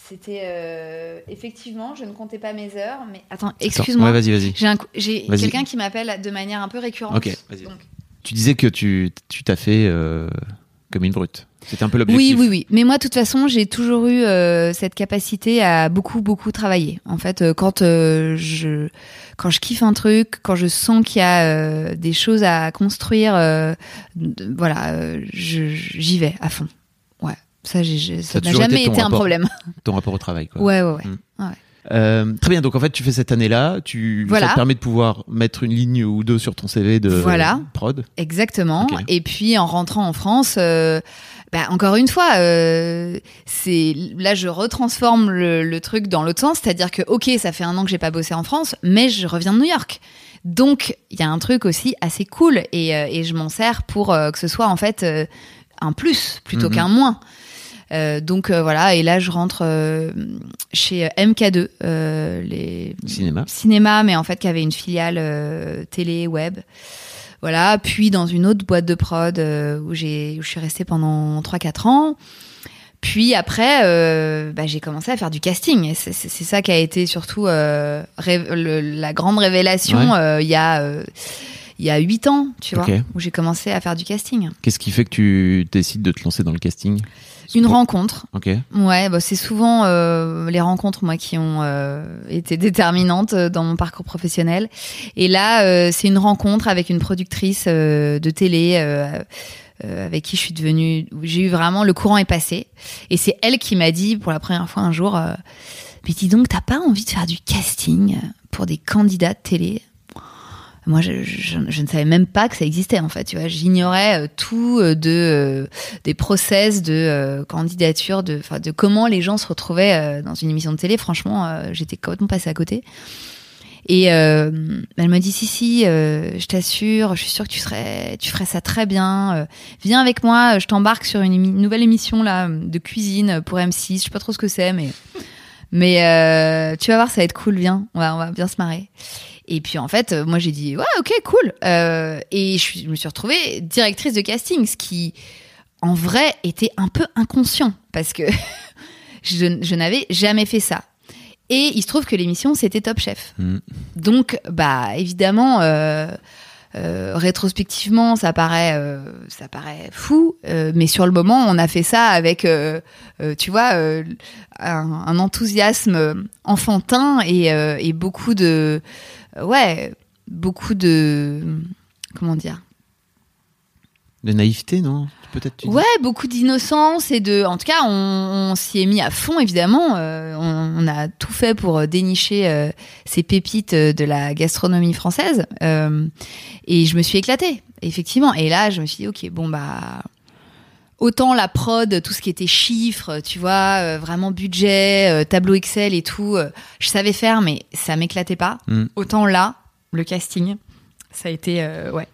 c'était euh, effectivement, je ne comptais pas mes heures, mais attends, excuse-moi. Ouais, vas-y, vas-y. J'ai un cou- j'ai Vas-y. quelqu'un qui m'appelle de manière un peu récurrente. Ok, vas-y. Donc, Tu disais que tu tu t'as fait euh, comme une brute. C'était un peu Oui, l'objectif. oui, oui. Mais moi, de toute façon, j'ai toujours eu euh, cette capacité à beaucoup, beaucoup travailler. En fait, euh, quand euh, je quand je kiffe un truc, quand je sens qu'il y a euh, des choses à construire, euh, de- voilà, euh, je- j'y vais à fond. Ça, j'ai- n'a été jamais été un rapport. problème. Ton rapport au travail, quoi. Ouais, ouais, ouais. Mm. ouais. Euh, très bien. Donc en fait, tu fais cette année-là. Tu Voilà. ça te permet de pouvoir mettre une ligne ou deux sur ton CV de Voilà. prod. Exactement. Et puis en rentrant en France, euh, bah, encore une fois, euh, c'est là je retransforme le, le truc dans l'autre sens, c'est-à-dire que ok, ça fait un an que j'ai pas bossé en France, mais je reviens de New York. Donc il y a un truc aussi assez cool et, euh, et je m'en sers pour que ce soit en fait un plus plutôt Mhm. qu'un moins. Euh, donc euh, voilà, et là je rentre euh, chez MK2, euh, les Cinéma. cinéma, mais en fait qui avait une filiale télé, web. Voilà, puis dans une autre boîte de prod où j'ai où je suis restée pendant 3-4 ans. Puis après, bah, j'ai commencé à faire du casting. C'est ça qui a été surtout le- la grande révélation Ouais. il y a il y a 8 ans, tu vois, où j'ai commencé à faire du casting. Qu'est-ce qui fait que tu décides de te lancer dans le casting? Une rencontre. Ok. Ouais, bah c'est souvent euh, les rencontres moi qui ont euh, été déterminantes euh, dans mon parcours professionnel. Et là, euh, c'est une rencontre avec une productrice euh, de télé euh, euh, avec qui je suis devenue. où J'ai eu vraiment le courant est passé. Et c'est elle qui m'a dit pour la première fois un jour, euh, mais dis donc, t'as pas envie de faire du casting pour des candidats de télé? Moi, je, je, je ne savais même pas que ça existait en fait. Tu vois, j'ignorais euh, tout euh, de euh, des process de candidature, de, de comment les gens se retrouvaient dans une émission de télé. Franchement, j'étais complètement passée à côté. Et euh, elle m'a dit si si, euh, je t'assure, je suis sûre que tu serais, tu ferais ça très bien. Euh, viens avec moi, je t'embarque sur une nouvelle émission là de cuisine pour M6. Je sais pas trop ce que c'est, mais mais tu vas voir, ça va être cool. Viens, on va on va bien se marrer. Et puis en fait, euh, moi j'ai dit ouais ok cool. Euh, et je, me suis retrouvée directrice de casting, ce qui en vrai était un peu inconscient parce que je, je n'avais jamais fait ça. Et il se trouve que l'émission c'était Top Chef. Mm. Donc bah évidemment. Euh, euh, rétrospectivement, ça paraît, euh, ça paraît fou, euh, mais sur le moment, on a fait ça avec, tu vois, un, un enthousiasme enfantin et, et beaucoup de, ouais, beaucoup de, comment dire, De naïveté, non? Peut-être. dis? Ouais, beaucoup d'innocence et de. En tout cas, on, on s'y est mis à fond, évidemment. Euh, on, on a tout fait pour euh, dénicher euh, ces pépites euh, de la gastronomie française. Euh, et je me suis éclatée, effectivement. Et là, je me suis dit, ok, bon bah. Autant la prod, tout ce qui était chiffres, tu vois, euh, vraiment budget, euh, tableau Excel et tout, euh, je savais faire, mais ça m'éclatait pas. Mm. Autant là, le casting, ça a été, euh, ouais.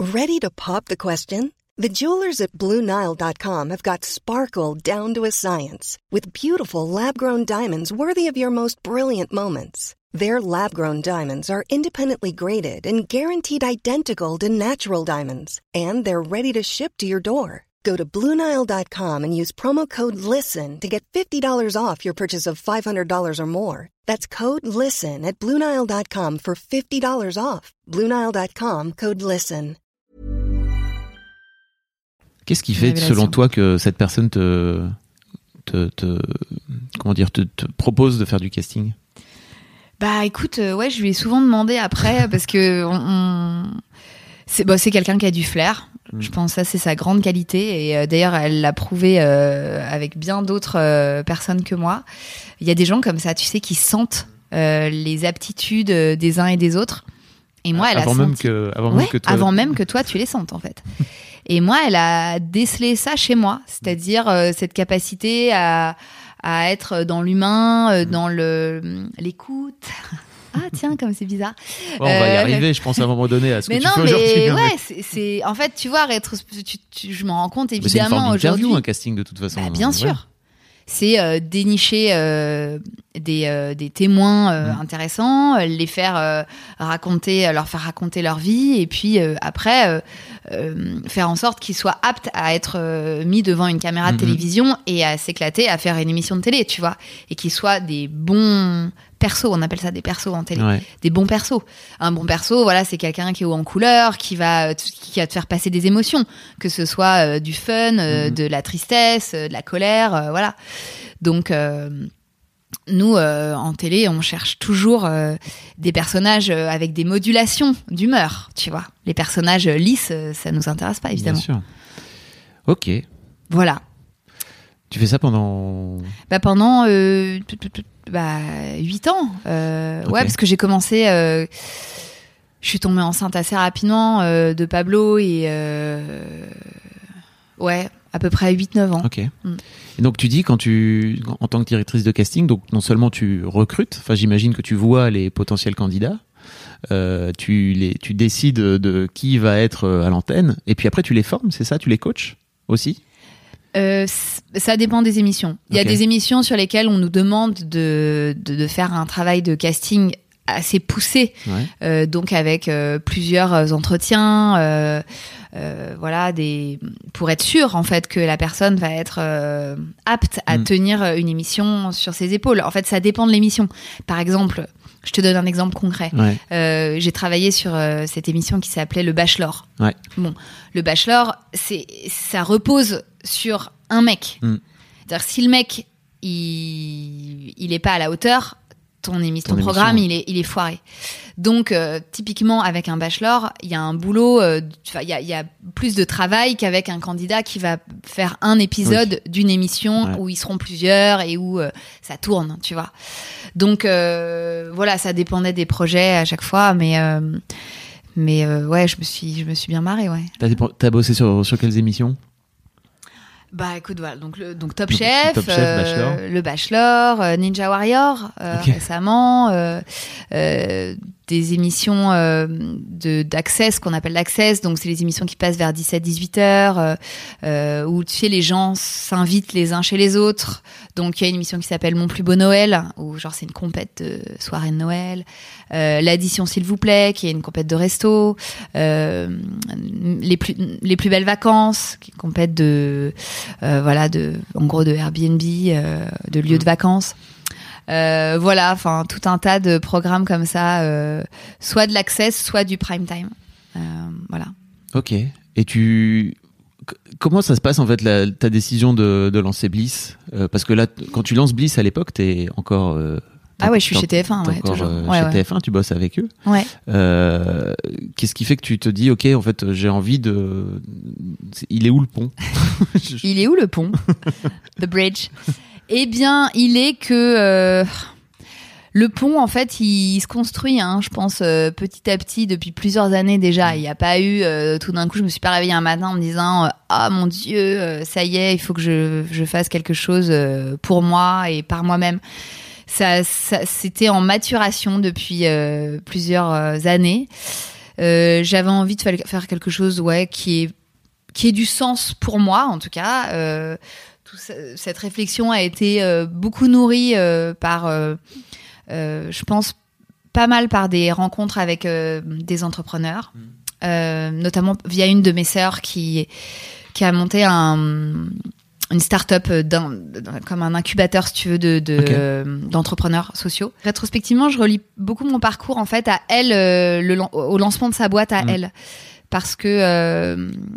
Ready to pop the question? The jewelers at BlueNile.com have got sparkle down to a science with beautiful lab grown diamonds worthy of your most brilliant moments. Their lab grown diamonds are independently graded and guaranteed identical to natural diamonds, and they're ready to ship to your door. Go to BlueNile.com and use promo code LISTEN to get $50 off your purchase of $500 or more. That's code LISTEN at BlueNile.com for $50 off. BlueNile.com code LISTEN. Qu'est-ce qui fait, Révélation. selon toi, que cette personne te, te, te- comment dire, te, te propose de faire du casting Bah écoute, euh, ouais, je lui ai souvent demandé après parce que on, on- c'est quelqu'un qui a du flair. Je pense que ça c'est sa grande qualité et euh, d'ailleurs elle l'a prouvé euh, avec bien d'autres euh, personnes que moi. Il y a des gens comme ça, tu sais, qui sentent les aptitudes des uns et des autres. Et moi, elle a avant même senti- que, avant Ouais, même que toi. avant même que toi tu les sentes en fait. Et moi, elle a décelé ça chez moi, c'est-à-dire euh, cette capacité à, à être dans l'humain, euh, dans le l'écoute. Ah tiens, comme c'est bizarre. On va y Euh, arriver, je pense, à un moment donné, à ce mais que non, tu fais aujourd'hui. mais hein, ouais, c'est- c'est en fait, tu vois, rétro, tu- tu- je m'en rends compte c'est évidemment aujourd'hui. un casting, de toute façon. Bah, bien Ouais. sûr. C'est euh, dénicher euh, des, euh, des témoins euh, Mm. intéressants, euh, les faire euh, raconter, euh, leur faire raconter leur vie, et puis euh, après euh, euh, faire en sorte qu'ils soient aptes à être euh, mis devant une caméra de Mhm. télévision et à s'éclater, à faire une émission de télé, tu vois, et qu'ils soient des bons persos, on appelle ça des persos en télé Ouais. des bons persos. Un bon perso, voilà, c'est quelqu'un qui est haut en couleur, qui va, qui va te faire passer des émotions, que ce soit euh, du fun, euh, Mhm. de la tristesse, euh, de la colère, euh, voilà. Donc, euh, nous, euh, en télé, on cherche toujours euh, des personnages euh, avec des modulations d'humeur, tu vois. Les personnages lisses, ça nous intéresse pas, Bien évidemment. sûr. Ok. Voilà. Tu fais ça pendant. Bah pendant euh, tout, tout, tout, bah, 8 ans. Ouais, parce que j'ai commencé. je suis tombée enceinte assez rapidement de Pablo et. ouais, à peu près 8-9 ans. Ok. Mm. Et donc tu dis quand tu, en tant que directrice de casting, donc non seulement tu recrutes, enfin j'imagine que tu vois les potentiels candidats, euh, tu les, tu décides de qui va être euh, à l'antenne, et puis après tu les formes, c'est ça, tu les coaches aussi? Euh, ça dépend des émissions. Il y a des émissions sur lesquelles on nous demande de, de, de faire un travail de casting assez poussé, Ouais. euh, donc avec euh, plusieurs euh, entretiens, euh, voilà, des pour être sûr en fait que la personne va être apte à Mm. tenir une émission sur ses épaules. En fait, ça dépend de l'émission. Par exemple, je te donne un exemple concret. Ouais. J'ai travaillé sur cette émission qui s'appelait Le Bachelor. Ouais. Bon, le Bachelor, c'est ça repose sur un mec. Mm. C'est-à-dire si le mec il il est pas à la hauteur, ton émission, Ton ton programme, émission, il est il est foiré. Donc euh, typiquement avec un bachelor, il y a un boulot, euh, il y a, il y a plus de travail qu'avec un candidat qui va faire un épisode d'une émission Ouais. où ils seront plusieurs et où euh, ça tourne, tu vois. Donc voilà, ça dépendait des projets à chaque fois, mais mais ouais, je me suis je me suis bien marrée, ouais. T'as bossé sur, sur quelles émissions? Bah écoute voilà donc le donc Top Chef, Top Chef, euh, Bachelor. le Bachelor, euh, Ninja Warrior euh, récemment, euh, euh, des émissions euh, de d'Access qu'on appelle l'Access. Donc c'est les émissions qui passent vers 17-18 heures euh, euh, où tu sais les gens s'invitent les uns chez les autres. Donc il y a une émission qui s'appelle Mon plus beau Noël où genre c'est une compète de soirée de Noël. Euh, l'addition s'il vous plaît qui est une compète de resto. Euh, les plus les plus belles vacances qui est une compète de euh, voilà de en gros de Airbnb euh, de lieux de vacances Euh, voilà enfin tout un tas de programmes comme ça euh, soit de l'access soit du prime time Euh, voilà Ok. Et tu. Comment ça se passe en fait la- ta décision de, de lancer Bliss? Parce que là, quand tu lances Bliss à l'époque, t'es encore. ah ouais je suis chez TF1 t'es ouais toujours ouais, chez ouais. TF1, tu bosses avec eux. Ouais. Euh, Qu'est-ce qui fait que tu te dis, ok, en fait, j'ai envie de. Il est où le pont? Il est où le pont? The bridge. Eh bien, il est que euh, le pont, en fait, il, se construit, hein, je pense, euh, petit à petit depuis plusieurs années déjà. Il n'y a pas eu, euh, tout d'un coup, je me suis pas réveillée un matin en me disant, ah mon Dieu, ça y est, il faut que je, fasse quelque chose pour moi et par moi-même. Ça, c'était en maturation depuis plusieurs années. J'avais envie de fa- faire quelque chose, ouais, qui est qui ait du sens pour moi, en tout cas. Tout cette réflexion a été euh, beaucoup nourrie euh, par, euh, je pense, pas mal par des rencontres avec des entrepreneurs, euh, notamment via une de mes sœurs qui, qui a monté un, une start-up comme un incubateur, si tu veux, de, de, Ok. euh, d'entrepreneurs sociaux. Rétrospectivement, je relie beaucoup mon parcours en fait à elle, euh, le, au lancement de sa boîte à Mm. elle. Parce que euh,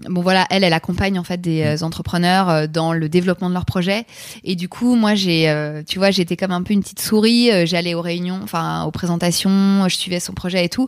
bon voilà, elle, elle accompagne en fait des euh, entrepreneurs euh, dans le développement de leurs projets. Et du coup, moi, j'ai, euh, tu vois, j'étais comme un peu une petite souris. euh, J'allais aux réunions, enfin aux présentations, je suivais son projet et tout.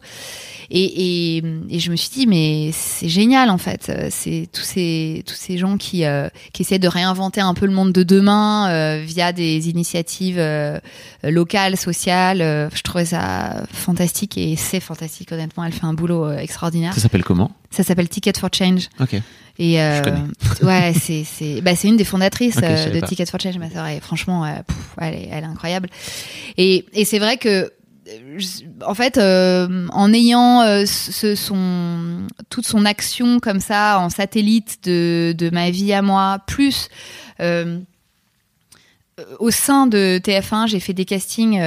Et, et, et je me suis dit, mais c'est génial en fait. C'est tous ces tous ces gens qui euh, qui essaient de réinventer un peu le monde de demain euh, via des initiatives euh, locales, sociales. Je trouvais ça fantastique et c'est fantastique honnêtement. Elle fait un boulot extraordinaire. Ça s'appelle comment? Ça s'appelle Ticket for Change. Ok. Et euh, connais. ouais, c'est c'est bah c'est une des fondatrices euh, de pas. Ticket for Change, ma sœur. Et franchement, euh, pff, elle, est, elle est incroyable. Et et c'est vrai que en fait, euh, en ayant ce, son toute son action comme ça en satellite de de ma vie à moi, plus au sein de TF1, j'ai fait des castings.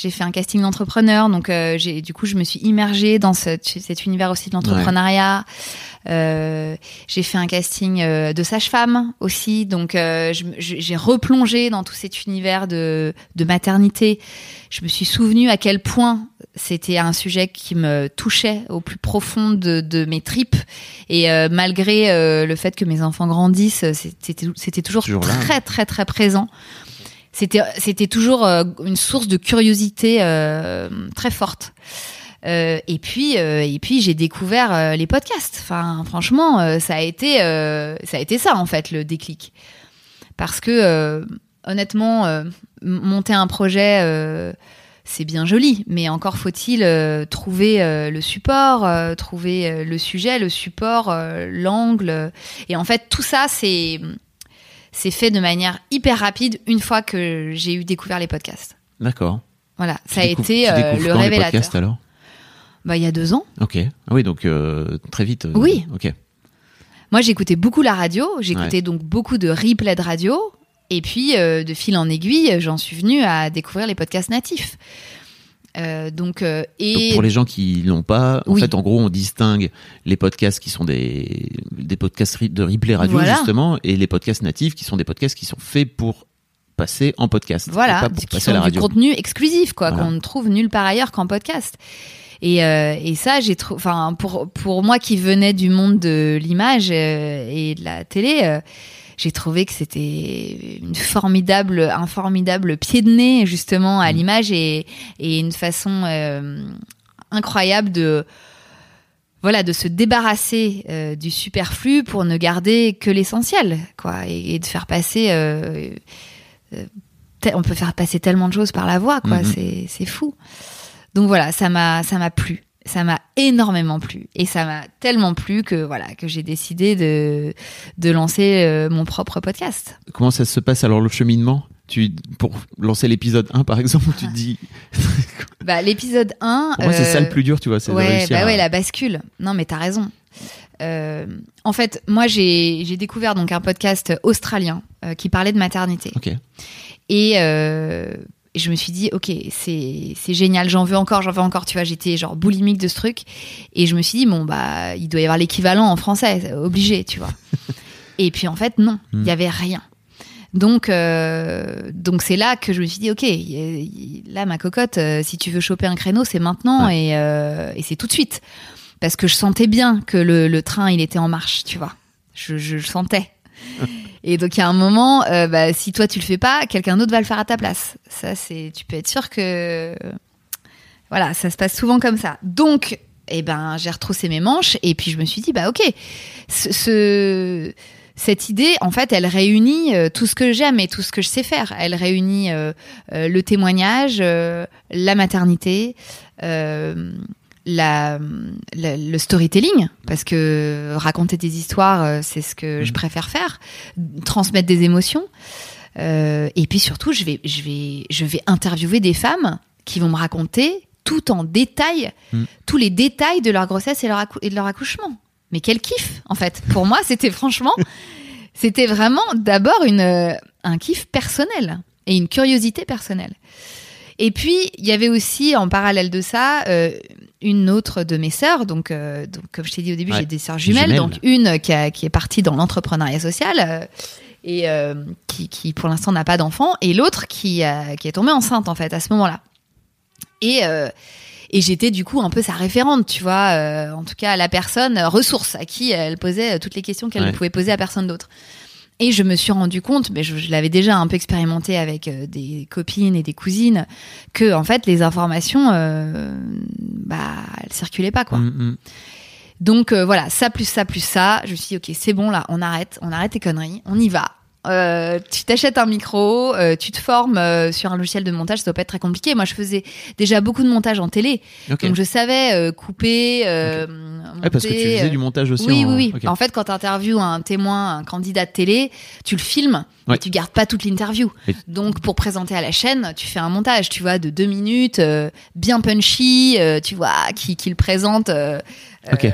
J'ai fait un casting d'entrepreneur, donc euh, j'ai du coup je me suis immergée dans ce- cet univers aussi de l'entrepreneuriat. Euh, j'ai fait un casting euh, de sage-femme aussi, donc euh, j'ai replongé dans tout cet univers de, de maternité. Je me suis souvenu à quel point c'était un sujet qui me touchait au plus profond de, de mes tripes. Et euh, malgré le fait que mes enfants grandissent, c'était toujours, très très très présent. C'était c'était toujours euh, une source de curiosité euh, très forte. Euh, et puis et puis j'ai découvert les podcasts. Enfin franchement ça a été ça a été ça en fait le déclic. Parce que honnêtement monter un projet c'est bien joli, mais encore faut-il trouver le support, trouver le sujet, le support, l'angle. Et en fait, tout ça, c'est c'est fait de manière hyper rapide une fois que j'ai eu découvert les podcasts. D'accord. Voilà, Tu ça a été euh, le quand les révélateur. podcasts alors? Bah, il y a deux ans. Ok. Ah oui, donc euh, très vite. euh, Oui. Ok. Moi, j'écoutais beaucoup la radio. J'écoutais donc beaucoup de replay de radio. Et puis, euh, de fil en aiguille, j'en suis venue à découvrir les podcasts natifs. Euh, donc, euh, et Donc pour les gens qui l'ont pas, en Oui. fait, en gros, on distingue les podcasts qui sont des, des podcasts de replay radio, Voilà. justement, et les podcasts natifs qui sont des podcasts qui sont faits pour passer en podcast. voilà, pas pour qui passer à sont la du contenu exclusif, quoi, Voilà. qu'on ne trouve nulle part ailleurs qu'en podcast. Et, euh, et ça, j'ai trouvé, enfin, pour pour moi qui venais du monde de l'image et de la télé, j'ai trouvé que c'était une formidable, un formidable pied de nez justement Mm. à l'image et et une façon euh, incroyable de voilà de se débarrasser euh, du superflu pour ne garder que l'essentiel quoi et, et de faire passer euh, on peut faire passer tellement de choses par la voix quoi Mhm. c'est c'est fou donc voilà ça m'a ça m'a plu ça m'a énormément plu et ça m'a tellement plu que voilà que j'ai décidé de de lancer euh, mon propre podcast Comment ça se passe alors le cheminement? Tu, Pour lancer l'épisode 1, par exemple, tu te dis. bah l'épisode 1 Pour moi, c'est ça euh, le plus dur, tu vois. C'est de Ouais, réussir bah à- ouais, la bascule. Non, mais t'as raison. Euh, en fait, moi, j'ai découvert donc un podcast australien euh, qui parlait de maternité. Ok. Et, euh, et je me suis dit, ok, c'est génial, j'en veux encore, j'en veux encore. Tu vois, j'étais genre boulimique de ce truc. Et je me suis dit, bon, bah, il doit y avoir l'équivalent en français, obligé, tu vois. et puis en fait, non, il Hmm. y avait rien. Donc, euh, donc c'est là que je me suis dit, ok, là ma cocotte, euh, si tu veux choper un créneau, c'est maintenant et, euh, et c'est tout de suite, parce que je sentais bien que le, le train il était en marche, tu vois, je, je le sentais. Et donc il y a un moment, euh, bah, si toi tu le fais pas, quelqu'un d'autre va le faire à ta place. Ça c'est, tu peux être sûr que, voilà, ça se passe souvent comme ça. Donc, eh ben, j'ai retroussé mes manches et puis je me suis dit, bah ok, ce, ce- cette idée, en fait, elle réunit euh, tout ce que j'aime et tout ce que je sais faire. Elle réunit euh, le témoignage, la maternité, la, la- le storytelling, parce que raconter des histoires, euh, c'est ce que je préfère faire, transmettre des émotions. Euh, et puis surtout, je vais, je, vais, je vais interviewer des femmes qui vont me raconter tout en détail, Mm. tous les détails de leur grossesse et, leur et de leur accouchement. mais quel kiff en fait. Pour moi, c'était franchement, c'était vraiment d'abord une euh, un kiff personnel et une curiosité personnelle. Et puis il y avait aussi en parallèle de ça euh, une autre de mes sœurs. Donc, euh, donc comme je t'ai dit au début, Ouais. j'ai des sœurs jumelles. Donc une qui, a- qui est partie dans l'entrepreneuriat social. euh, et euh, qui, qui, pour l'instant n'a pas d'enfant, et l'autre qui, qui est tombée enceinte en fait à ce moment-là. Et, euh, et j'étais du coup un peu sa référente, tu vois, euh, en tout cas la personne euh, ressource à qui elle posait euh, toutes les questions qu'elle Ouais. ne pouvait poser à personne d'autre. Et je me suis rendu compte, mais je, je l'avais déjà un peu expérimenté avec euh, des copines et des cousines, que en fait les informations, euh, bah, elles circulaient pas quoi. Mm, mm. Donc euh, voilà, ça plus ça plus ça. Je me suis dit, ok, c'est bon là, on arrête, on arrête tes conneries, on y va. Euh, tu t'achètes un micro, euh, tu te formes euh, sur un logiciel de montage, ça doit pas être très compliqué. Moi, je faisais déjà beaucoup de montage en télé, Ok. donc je savais euh, couper, euh, Ouais, parce que tu monter, faisais du montage aussi. oui, en... oui, oui. En fait, quand tu interviews un témoin, un candidat de télé, tu le filmes, Ouais. mais tu gardes pas toute l'interview. Et- Donc, pour présenter à la chaîne, tu fais un montage, tu vois, de deux minutes, euh, bien punchy, euh, tu vois, qui, qui le présente euh, Ok. euh,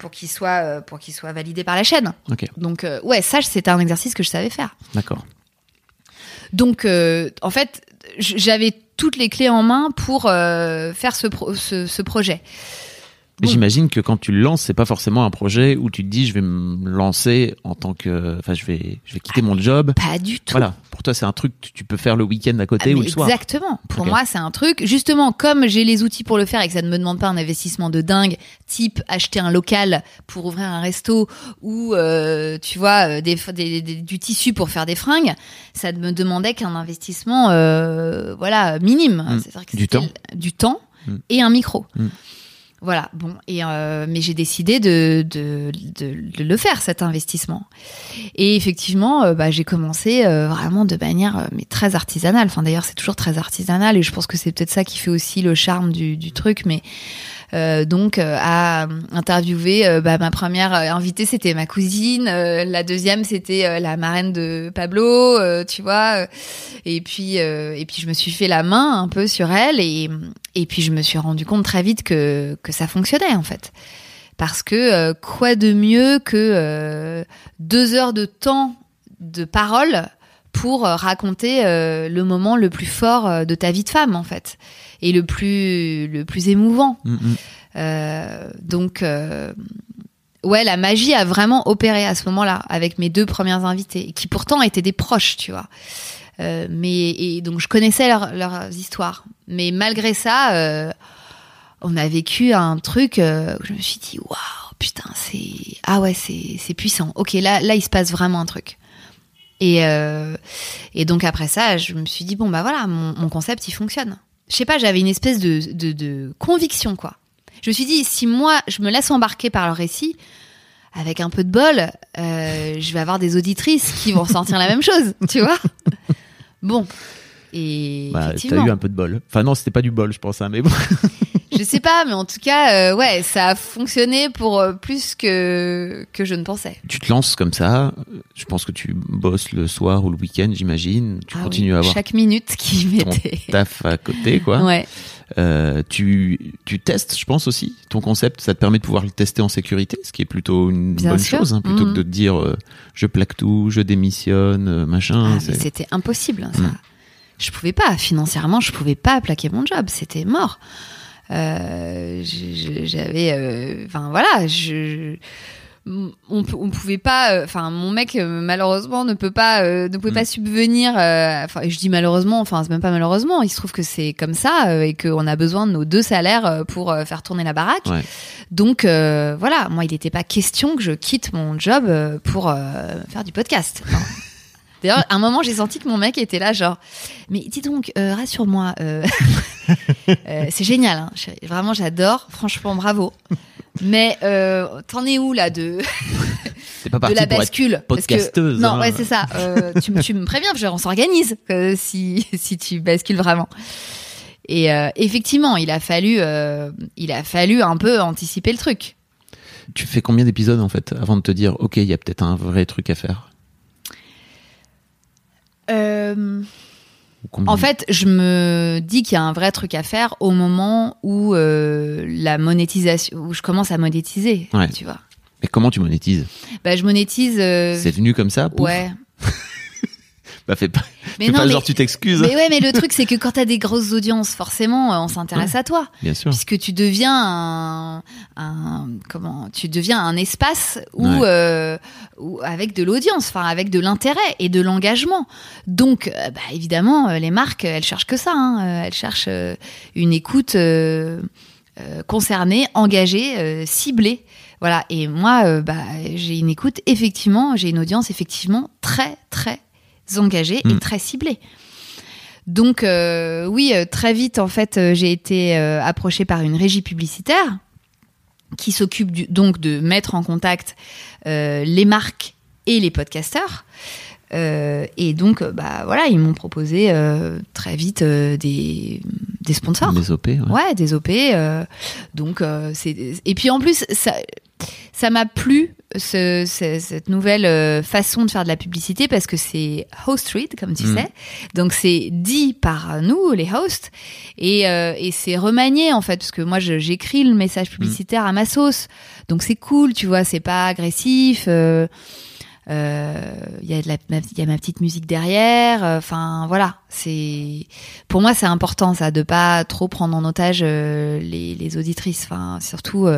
pour qu'il soit, euh, pour qu'il soit validé par la chaîne. Donc, euh, ouais, ça, c'était un exercice que je savais faire. d'accord. Donc, euh, en fait, j'avais toutes les clés en main pour euh, faire ce, pro- ce, ce projet. Bon. j'imagine que quand tu le lances, c'est pas forcément un projet où tu te dis je vais me lancer en tant que, enfin je vais, je vais quitter mon job. Pas du tout. Voilà. Pour toi, c'est un truc que tu peux faire le week-end à côté Ah, ou le soir. Exactement. Pour moi, c'est un truc. Justement, comme j'ai les outils pour le faire et que ça ne me demande pas un investissement de dingue, type acheter un local pour ouvrir un resto ou euh, tu vois euh, des, des- des- du tissu pour faire des fringues, ça ne me demandait qu'un investissement, euh, voilà, minime. Mm. C'est-à-dire que Du temps. du temps Mm. et un micro. Mm. Voilà, bon, et euh, mais j'ai décidé de, de, de, le faire cet investissement. Et effectivement, euh, bah, j'ai commencé euh, vraiment de manière mais très artisanale. Enfin d'ailleurs, c'est toujours très artisanal et je pense que c'est peut-être ça qui fait aussi le charme du, du truc. Mais donc euh, à interviewer euh, bah, ma première euh, invitée, c'était ma cousine. euh, la deuxième, c'était euh, la marraine de Pablo, euh, tu vois. euh, et puis euh, et puis je me suis fait la main un peu sur elle et puis je me suis rendu compte très vite que que ça fonctionnait en fait. Parce que euh, quoi de mieux que euh, deux heures de temps de parole pour euh, raconter euh, le moment le plus fort euh, de ta vie de femme en fait et le plus le plus émouvant. Mm, mm. Euh, donc euh, ouais, la magie a vraiment opéré à ce moment-là avec mes deux premières invitées qui pourtant étaient des proches, tu vois. Euh, mais et donc je connaissais leur- leurs histoires, mais malgré ça, on a vécu un truc où je me suis dit waouh putain c'est ah ouais c'est c'est puissant. Ok là là il se passe vraiment un truc. Et euh, et donc après ça je me suis dit bon bah voilà mon, mon concept il fonctionne. Je sais pas j'avais une espèce de, de de conviction quoi. Je me suis dit si moi je me laisse embarquer par le récit avec un peu de bol, euh, je vais avoir des auditrices qui vont ressentir la même chose, tu vois. Bon. Et Bah, t'as eu un peu de bol. Enfin non, c'était pas du bol, je pense, hein, mais bon. Je sais pas, mais en tout cas, euh, ouais, ça a fonctionné pour euh, plus que que je ne pensais. tu te lances comme ça. Je pense que tu bosses le soir ou le week-end, j'imagine. Tu Ah continues oui, à avoir chaque minute qui m'était. taf à côté, quoi. Ouais. Euh, tu, tu testes, je pense aussi. Ton concept, ça te permet de pouvoir le tester en sécurité, ce qui est plutôt une Bien bonne sûr. chose, hein, plutôt que de te dire euh, je plaque tout, je démissionne, machin. Ah, c'était impossible, hein, ça. Mm. Je pouvais pas, financièrement, je pouvais pas plaquer mon job, c'était mort. Euh, J'avais, euh, enfin voilà, je, on, on pouvait pas, euh, enfin mon mec euh, malheureusement ne peut pas, euh, ne pouvait Mm. pas subvenir. Enfin, je dis malheureusement, enfin c'est même pas malheureusement, il se trouve que c'est comme ça et qu'on a besoin de nos deux salaires pour faire tourner la baraque. Ouais. Donc voilà, moi il n'était pas question que je quitte mon job pour faire du podcast. Non. D'ailleurs, à un moment, j'ai senti que mon mec était là, genre, mais dis donc, euh, rassure-moi, euh, euh, c'est génial, hein. Vraiment, j'adore, franchement, bravo. Mais t'en es où là de, C'est pas de la pour être bascule? Parce que- podcasteuse, Non, hein. ouais, c'est ça. Tu, me- tu me préviens, je- on s'organise si si tu bascules vraiment. Et effectivement, il a fallu, il a fallu un peu anticiper le truc. Tu fais combien d'épisodes en fait avant de te dire ok, il y a peut-être un vrai truc à faire? Euh, En fait, je me dis qu'il y a un vrai truc à faire au moment où euh, la monétisation, où je commence à monétiser, Ouais. tu vois. Et comment tu monétises? Bah, je monétise. euh, C'est venu comme ça pouf? ouais. Bah fais pas, Mais fais non, pas mais, genre tu t'excuses. mais ouais, mais le truc, c'est que quand t'as des grosses audiences, forcément, euh, on s'intéresse à toi. Bien sûr. puisque tu deviens un, un- comment tu deviens un espace où, Ouais. euh, où- avec de l'audience enfin avec de l'intérêt et de l'engagement donc euh, bah, évidemment les marques elles cherchent que ça hein. Elles cherchent une écoute euh, concernée engagée euh, ciblée voilà et moi euh, bah, j'ai une écoute effectivement j'ai une audience effectivement très très engagée Mm. et très ciblée donc euh, oui, euh, très vite en fait, euh, j'ai été approchée par une régie publicitaire qui s'occupe donc de mettre en contact euh, les marques et les podcasteurs. Euh, et donc, bah voilà, ils m'ont proposé euh, très vite euh, des, des sponsors. Les OP, ouais. Ouais, des OP. donc, c'est et puis en plus, ça, ça m'a plu ce- ce- cette nouvelle euh, façon de faire de la publicité parce que c'est host read, comme tu Mhm. sais. Donc c'est dit par nous, les hosts, et, euh, et c'est remanié en fait parce que moi j'écris le message publicitaire à ma sauce. Donc c'est cool, tu vois, c'est pas agressif. euh, euh, Il y a de la, ma- il y a ma petite musique derrière. euh, Enfin voilà, c'est pour moi c'est important ça de pas trop prendre en otage euh, les, les auditrices. Enfin surtout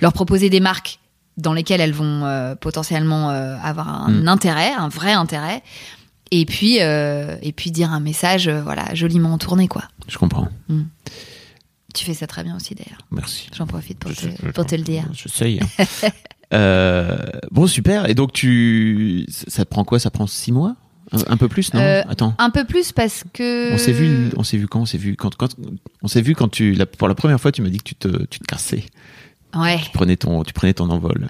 leur proposer des marques dans lesquelles elles vont euh, potentiellement euh, avoir un Mm. intérêt, un vrai intérêt. Et puis euh, et puis dire un message voilà joliment tourné quoi. Je comprends. Tu fais ça très bien aussi d'ailleurs. Merci. J'en profite pour Je- te, je- pour te le dire. J'essaye. euh, bon, super. Et donc, tu. Ça ça te prend quoi? Ça prend six mois? Un, un peu plus, non? Euh, Attends. Un peu plus parce que On s'est vu, on s'est vu quand? On s'est vu quand, quand on s'est vu quand tu, la, pour la première fois, tu m'as dit que tu te, tu te cassais, Ouais. tu prenais ton, tu prenais ton envol.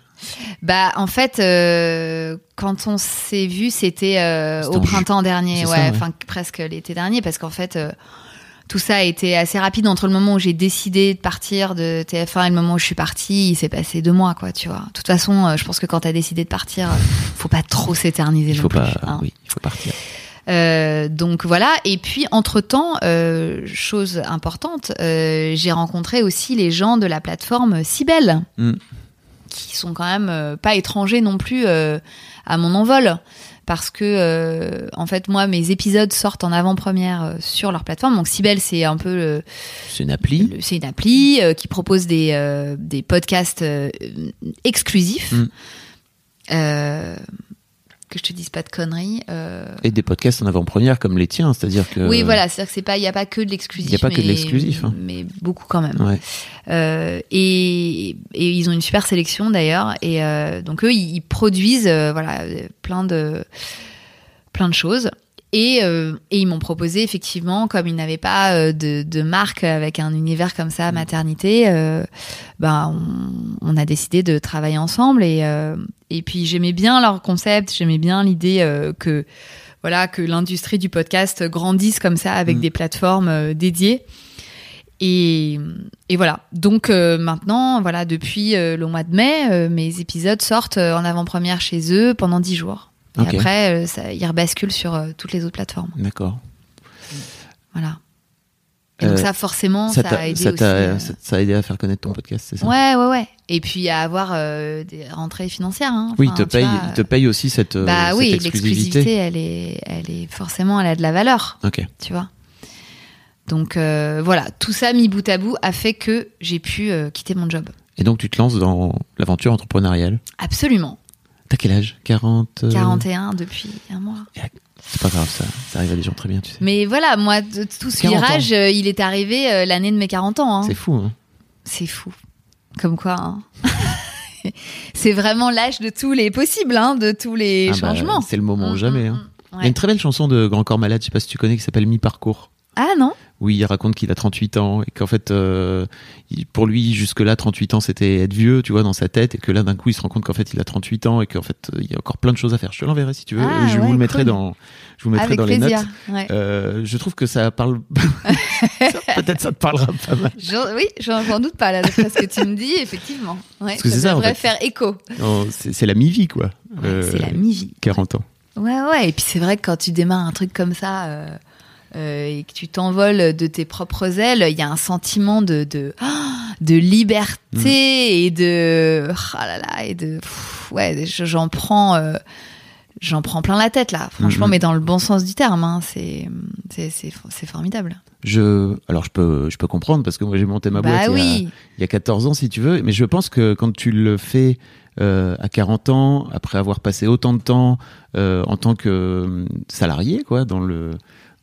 Bah en fait, euh, quand on s'est vu, c'était euh, au ju- printemps dernier, ouais, ça, ouais. enfin presque l'été dernier, parce qu'en fait. euh, tout ça a été assez rapide entre le moment où j'ai décidé de partir de TF1 et le moment où je suis partie. Il s'est passé deux mois, quoi, tu vois. De toute façon, je pense que quand t'as décidé de partir, faut pas trop s'éterniser Il non faut plus. pas, hein. oui, il faut partir. Euh, donc voilà. Et puis entre temps, chose importante, euh, j'ai rencontré aussi les gens de la plateforme Cybelle, Mm. qui sont quand même euh, pas étrangers non plus euh, à mon envol. Parce que, euh, en fait, moi, mes épisodes sortent en avant-première euh, sur leur plateforme. Donc, Cybelle, c'est un peu le, C'est une appli. c'est une appli euh, qui propose des, euh, des podcasts euh, exclusifs. Mm. Que je te dise pas de conneries. euh, Et des podcasts en avant-première comme les tiens, c'est-à-dire que. oui, voilà, c'est-à-dire que c'est pas, il y a pas que de l'exclusif. Il y a pas que de l'exclusif, hein. mais beaucoup quand même. Ouais. Euh, et, et ils ont une super sélection d'ailleurs. Et euh, donc eux, ils, produisent euh, voilà plein de plein de choses. Et, euh, et ils m'ont proposé effectivement, comme ils n'avaient pas euh, de, de marque avec un univers comme ça, maternité, euh, ben on, on a décidé de travailler ensemble. Et, et puis j'aimais bien leur concept, j'aimais bien l'idée que voilà que l'industrie du podcast grandisse comme ça avec Mm. des plateformes dédiées. Et, et voilà. Donc euh, maintenant, voilà, depuis euh, le mois de mai, euh, mes épisodes sortent en avant-première chez eux pendant 10 jours. Et après, euh, ça, ils rebasculent sur euh, toutes les autres plateformes. D'accord. Voilà. Et donc Euh, ça, forcément, Ça ça, a aidé ça, aussi. euh, ça- a aidé à faire connaître ton podcast, c'est ça? Ouais, ouais, ouais. Et puis à avoir euh, des rentrées financières. hein. Oui, il te paye, vois, il te paye aussi cette, Bah cette oui, exclusivité. l'exclusivité, elle est, elle est forcément, elle a de la valeur. Ok. tu vois. Donc euh, voilà, tout ça mis bout à bout a fait que j'ai pu quitter mon job. Et donc tu te lances dans l'aventure entrepreneuriale? Absolument. T'as quel âge? 40 euh, 41 depuis un mois. C'est pas grave, ça, ça arrive à des gens très bien, tu sais. Mais voilà, moi, tout ce 40 ans. virage, euh, il est arrivé euh, l'année de mes 40 ans. hein. C'est fou, hein C'est fou. Comme quoi. hein. c'est vraiment l'âge de tous les possibles, hein, de tous les Ah bah, changements. c'est le moment Mm, jamais. mm, hein. mm. Il y a une très belle chanson de Grand Corps Malade, je sais pas si tu connais, qui s'appelle Mi-Parcours. Ah non? Oui, il raconte qu'il a 38 ans et qu'en fait, euh, pour lui, jusque-là, 38 ans, c'était être vieux, tu vois, dans sa tête, et que là, d'un coup, il se rend compte qu'en fait, il a 38 ans et qu'en fait, euh, il y a encore plein de choses à faire. Je te l'enverrai si tu veux. Ah, je ouais, vous le mettrai dans, je vous le mettrai Avec dans les notes. Ouais. Euh, je trouve que ça parle. Peut-être ça te parlera pas mal. J'en- oui, j'en doute pas là, d'après ce que tu me dis, effectivement. Ouais, Parce que ça, en devrait fait. faire écho. C'est la mi-vie, quoi. Euh, c'est la mi-vie. 40 ans. Ouais, ouais. Et puis c'est vrai que quand tu démarres un truc comme ça et que tu t'envoles de tes propres ailes, il y a un sentiment de, de, de liberté et de ah là là et de pff, ouais je- j'en prends euh, j'en prends plein la tête là. Franchement Mhm. mais dans le bon sens du terme hein, c'est c'est formidable. Je, alors je peux, je peux comprendre parce que moi j'ai monté ma boîte bah il, y a, il y a 14 ans si tu veux, mais je pense que quand tu le fais euh, à 40 ans, après avoir passé autant de temps euh, en tant que euh, salarié, quoi, dans le,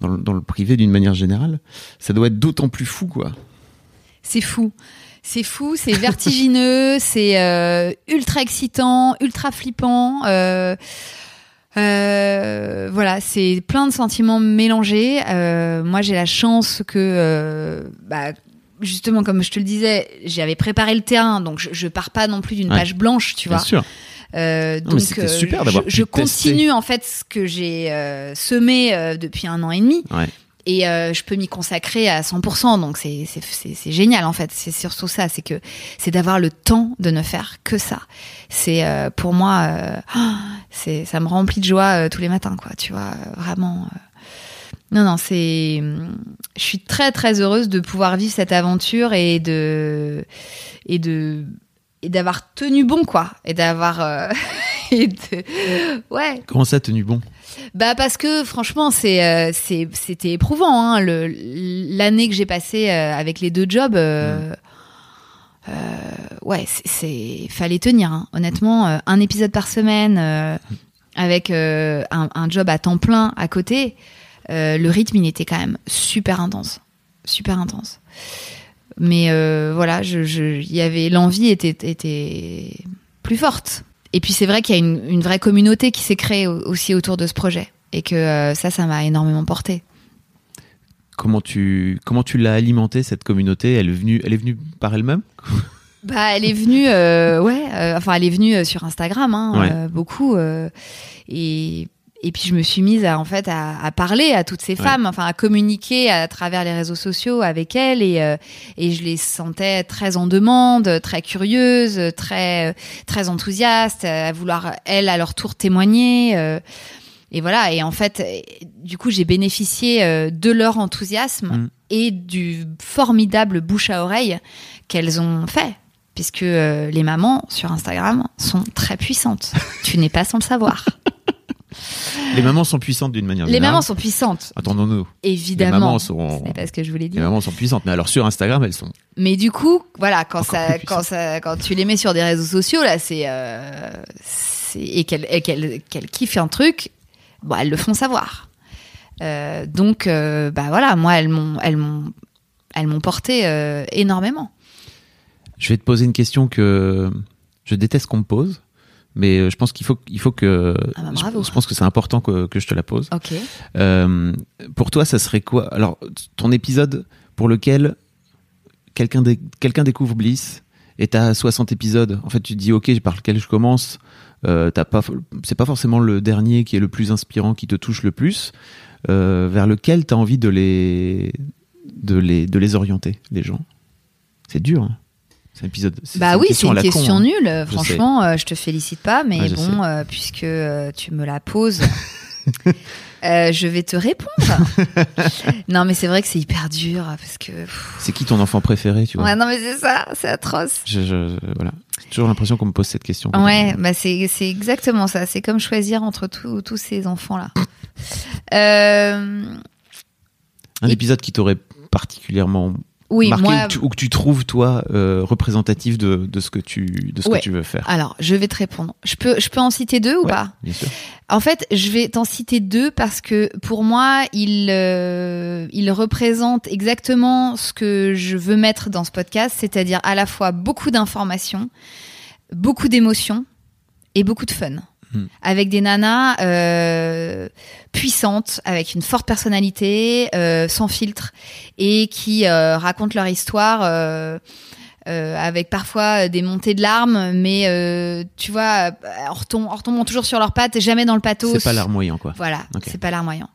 dans le, dans le privé d'une manière générale, ça doit être d'autant plus fou, quoi. c'est fou c'est fou c'est vertigineux c'est euh, ultra excitant ultra flippant euh, euh, voilà, c'est plein de sentiments mélangés. Moi, j'ai la chance que, bah, justement, comme je te le disais, j'avais préparé le terrain, donc je, je pars pas non plus d'une Ouais. page blanche, tu Bien vois. sûr. Euh, donc, c'était super je, tester. continue en fait ce que j'ai euh, semé euh, depuis un an et demi. Ouais. Et euh, je peux m'y consacrer à 100%, donc c'est c'est c'est c'est génial en fait. C'est surtout ça, c'est que c'est d'avoir le temps de ne faire que ça. C'est euh, pour moi, euh, c'est ça me remplit de joie euh, tous les matins, quoi. Tu vois, euh, vraiment. euh. Non, non, c'est. Je suis très très heureuse de pouvoir vivre cette aventure et de et de et d'avoir tenu bon, quoi, et d'avoir euh, de ouais. Comment ça, tenu bon? Bah parce que franchement c'est euh, c'était éprouvant hein, le l'année que j'ai passée euh, avec les deux jobs euh, ouais c'est- fallait tenir hein. honnêtement un épisode par semaine avec un, un job à temps plein à côté le rythme il était quand même super intense super intense mais euh, voilà je je- y avait l'envie était était plus forte et puis c'est vrai qu'il y a une, une vraie communauté qui s'est créée au- aussi autour de ce projet. Et que euh, ça, ça m'a énormément porté. Comment tu, comment tu l'as alimentée cette communauté? Elle est venue, elle est venue par elle-même? Bah, elle est venue, euh, ouais, euh, enfin, elle est venue euh, sur Instagram, hein, Ouais. beaucoup. et, et puis, je me suis mise à, en fait, à, à parler à toutes ces femmes, enfin, à communiquer à travers les réseaux sociaux avec elles. Et, euh, et je les sentais très en demande, très curieuses, très, très enthousiastes, à vouloir, elles, à leur tour, témoigner. euh, et voilà, et en fait, du coup, j'ai bénéficié euh, de leur enthousiasme Mm. et du formidable bouche à oreille qu'elles ont fait. Puisque euh, les mamans sur Instagram sont très puissantes. tu n'es pas sans le savoir. Les mamans sont puissantes d'une manière Les générale. mamans sont puissantes, Attendons-nous. évidemment. Les mamans sont- Ce n'est pas ce que je voulais Les dire. mamans sont puissantes, mais alors sur Instagram, elles sont. Mais du coup, voilà, quand ça, quand ça, quand tu les mets sur des réseaux sociaux là, c'est, euh, et qu'elles, qu'elles, qu'elles kiffent un truc, bon, elles le font savoir. Euh, donc, euh, bah voilà, moi, elles m'ont, elles m'ont, elles m'ont porté euh, énormément. Je vais te poser une question que je déteste qu'on me pose, mais euh, je pense qu'il faut, il faut que. Ah bah, je- bravo. je, pense que c'est important que, que je te la pose. Ok. Euh, pour toi, ça serait quoi? Alors, ton épisode pour lequel quelqu'un dé- quelqu'un découvre Bliss et t'as 60 épisodes. En fait, tu te dis, ok, par lequel je commence? Euh, t'as pas, c'est pas forcément le dernier qui est le plus inspirant, qui te touche le plus. Euh, vers lequel t'as envie de les, de les, de les orienter, les gens? C'est dur. Hein. C'est un épisode. Bah oui, c'est une question hein. nulle. euh, Franchement, euh, je te félicite pas, mais Ouais, bon, euh, puisque euh, tu me la poses, euh, je vais te répondre. non, mais c'est vrai que c'est hyper dur parce que. C'est qui ton enfant préféré, tu vois? Ouais, non, mais c'est ça, c'est atroce. je, je- voilà. J'ai toujours l'impression qu'on me pose cette question. Ouais, bah c'est c'est exactement ça. C'est comme choisir entre tous tous ces enfants là. euh, Un Et- épisode qui t'aurait particulièrement oui, marqué moi. ou, que tu, ou que tu trouves toi euh, représentatif de, de ce que tu de ce Ouais. que tu veux faire. Alors, je vais te répondre. Je peux je peux en citer deux ou Ouais, pas? Bien sûr. En fait, je vais t'en citer deux parce que pour moi, il, euh, il représente exactement ce que je veux mettre dans ce podcast, c'est-à-dire à la fois beaucoup d'informations, beaucoup d'émotions et beaucoup de fun. Hmm. Avec des nanas euh, puissantes, avec une forte personnalité, euh, sans filtre, et qui euh, racontent leur histoire euh, avec parfois des montées de larmes, mais euh, tu vois, en, retom- en retombant toujours sur leurs pattes, jamais dans le pathos. C'est pas larmoyant quoi. Voilà, Ok. c'est pas larmoyant.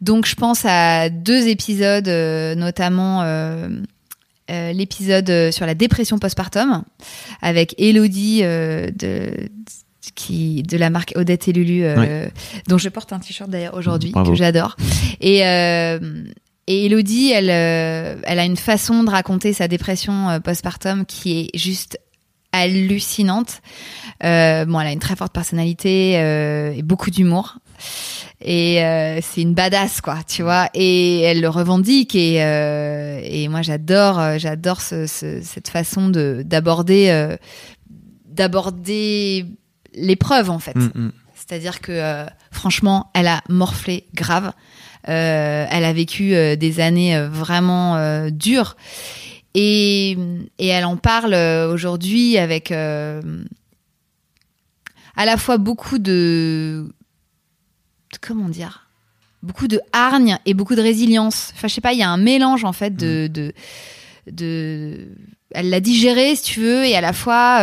Donc je pense à deux épisodes, euh, notamment l'épisode sur la dépression postpartum avec Elodie de qui de la marque Odette et Lulu, euh, dont je porte un t-shirt d'ailleurs aujourd'hui que j'adore. Et euh, et Elodie, elle, euh, elle a une façon de raconter sa dépression postpartum qui est juste hallucinante. Euh, bon, elle a une très forte personnalité euh, et beaucoup d'humour. Et euh, c'est une badass, quoi, tu vois. Et elle le revendique. Et, et moi, j'adore, j'adore ce, ce- cette façon de d'aborder, d'aborder l'épreuve, en fait. Mm, mm. C'est-à-dire que euh, franchement, elle a morflé grave. Euh, elle a vécu euh, des années vraiment dures. Et, et elle en parle aujourd'hui avec à la fois beaucoup de, comment dire beaucoup de hargne et beaucoup de résilience. Enfin, je sais pas, il y a un mélange en fait de de, de elle l'a digéré si tu veux et à la fois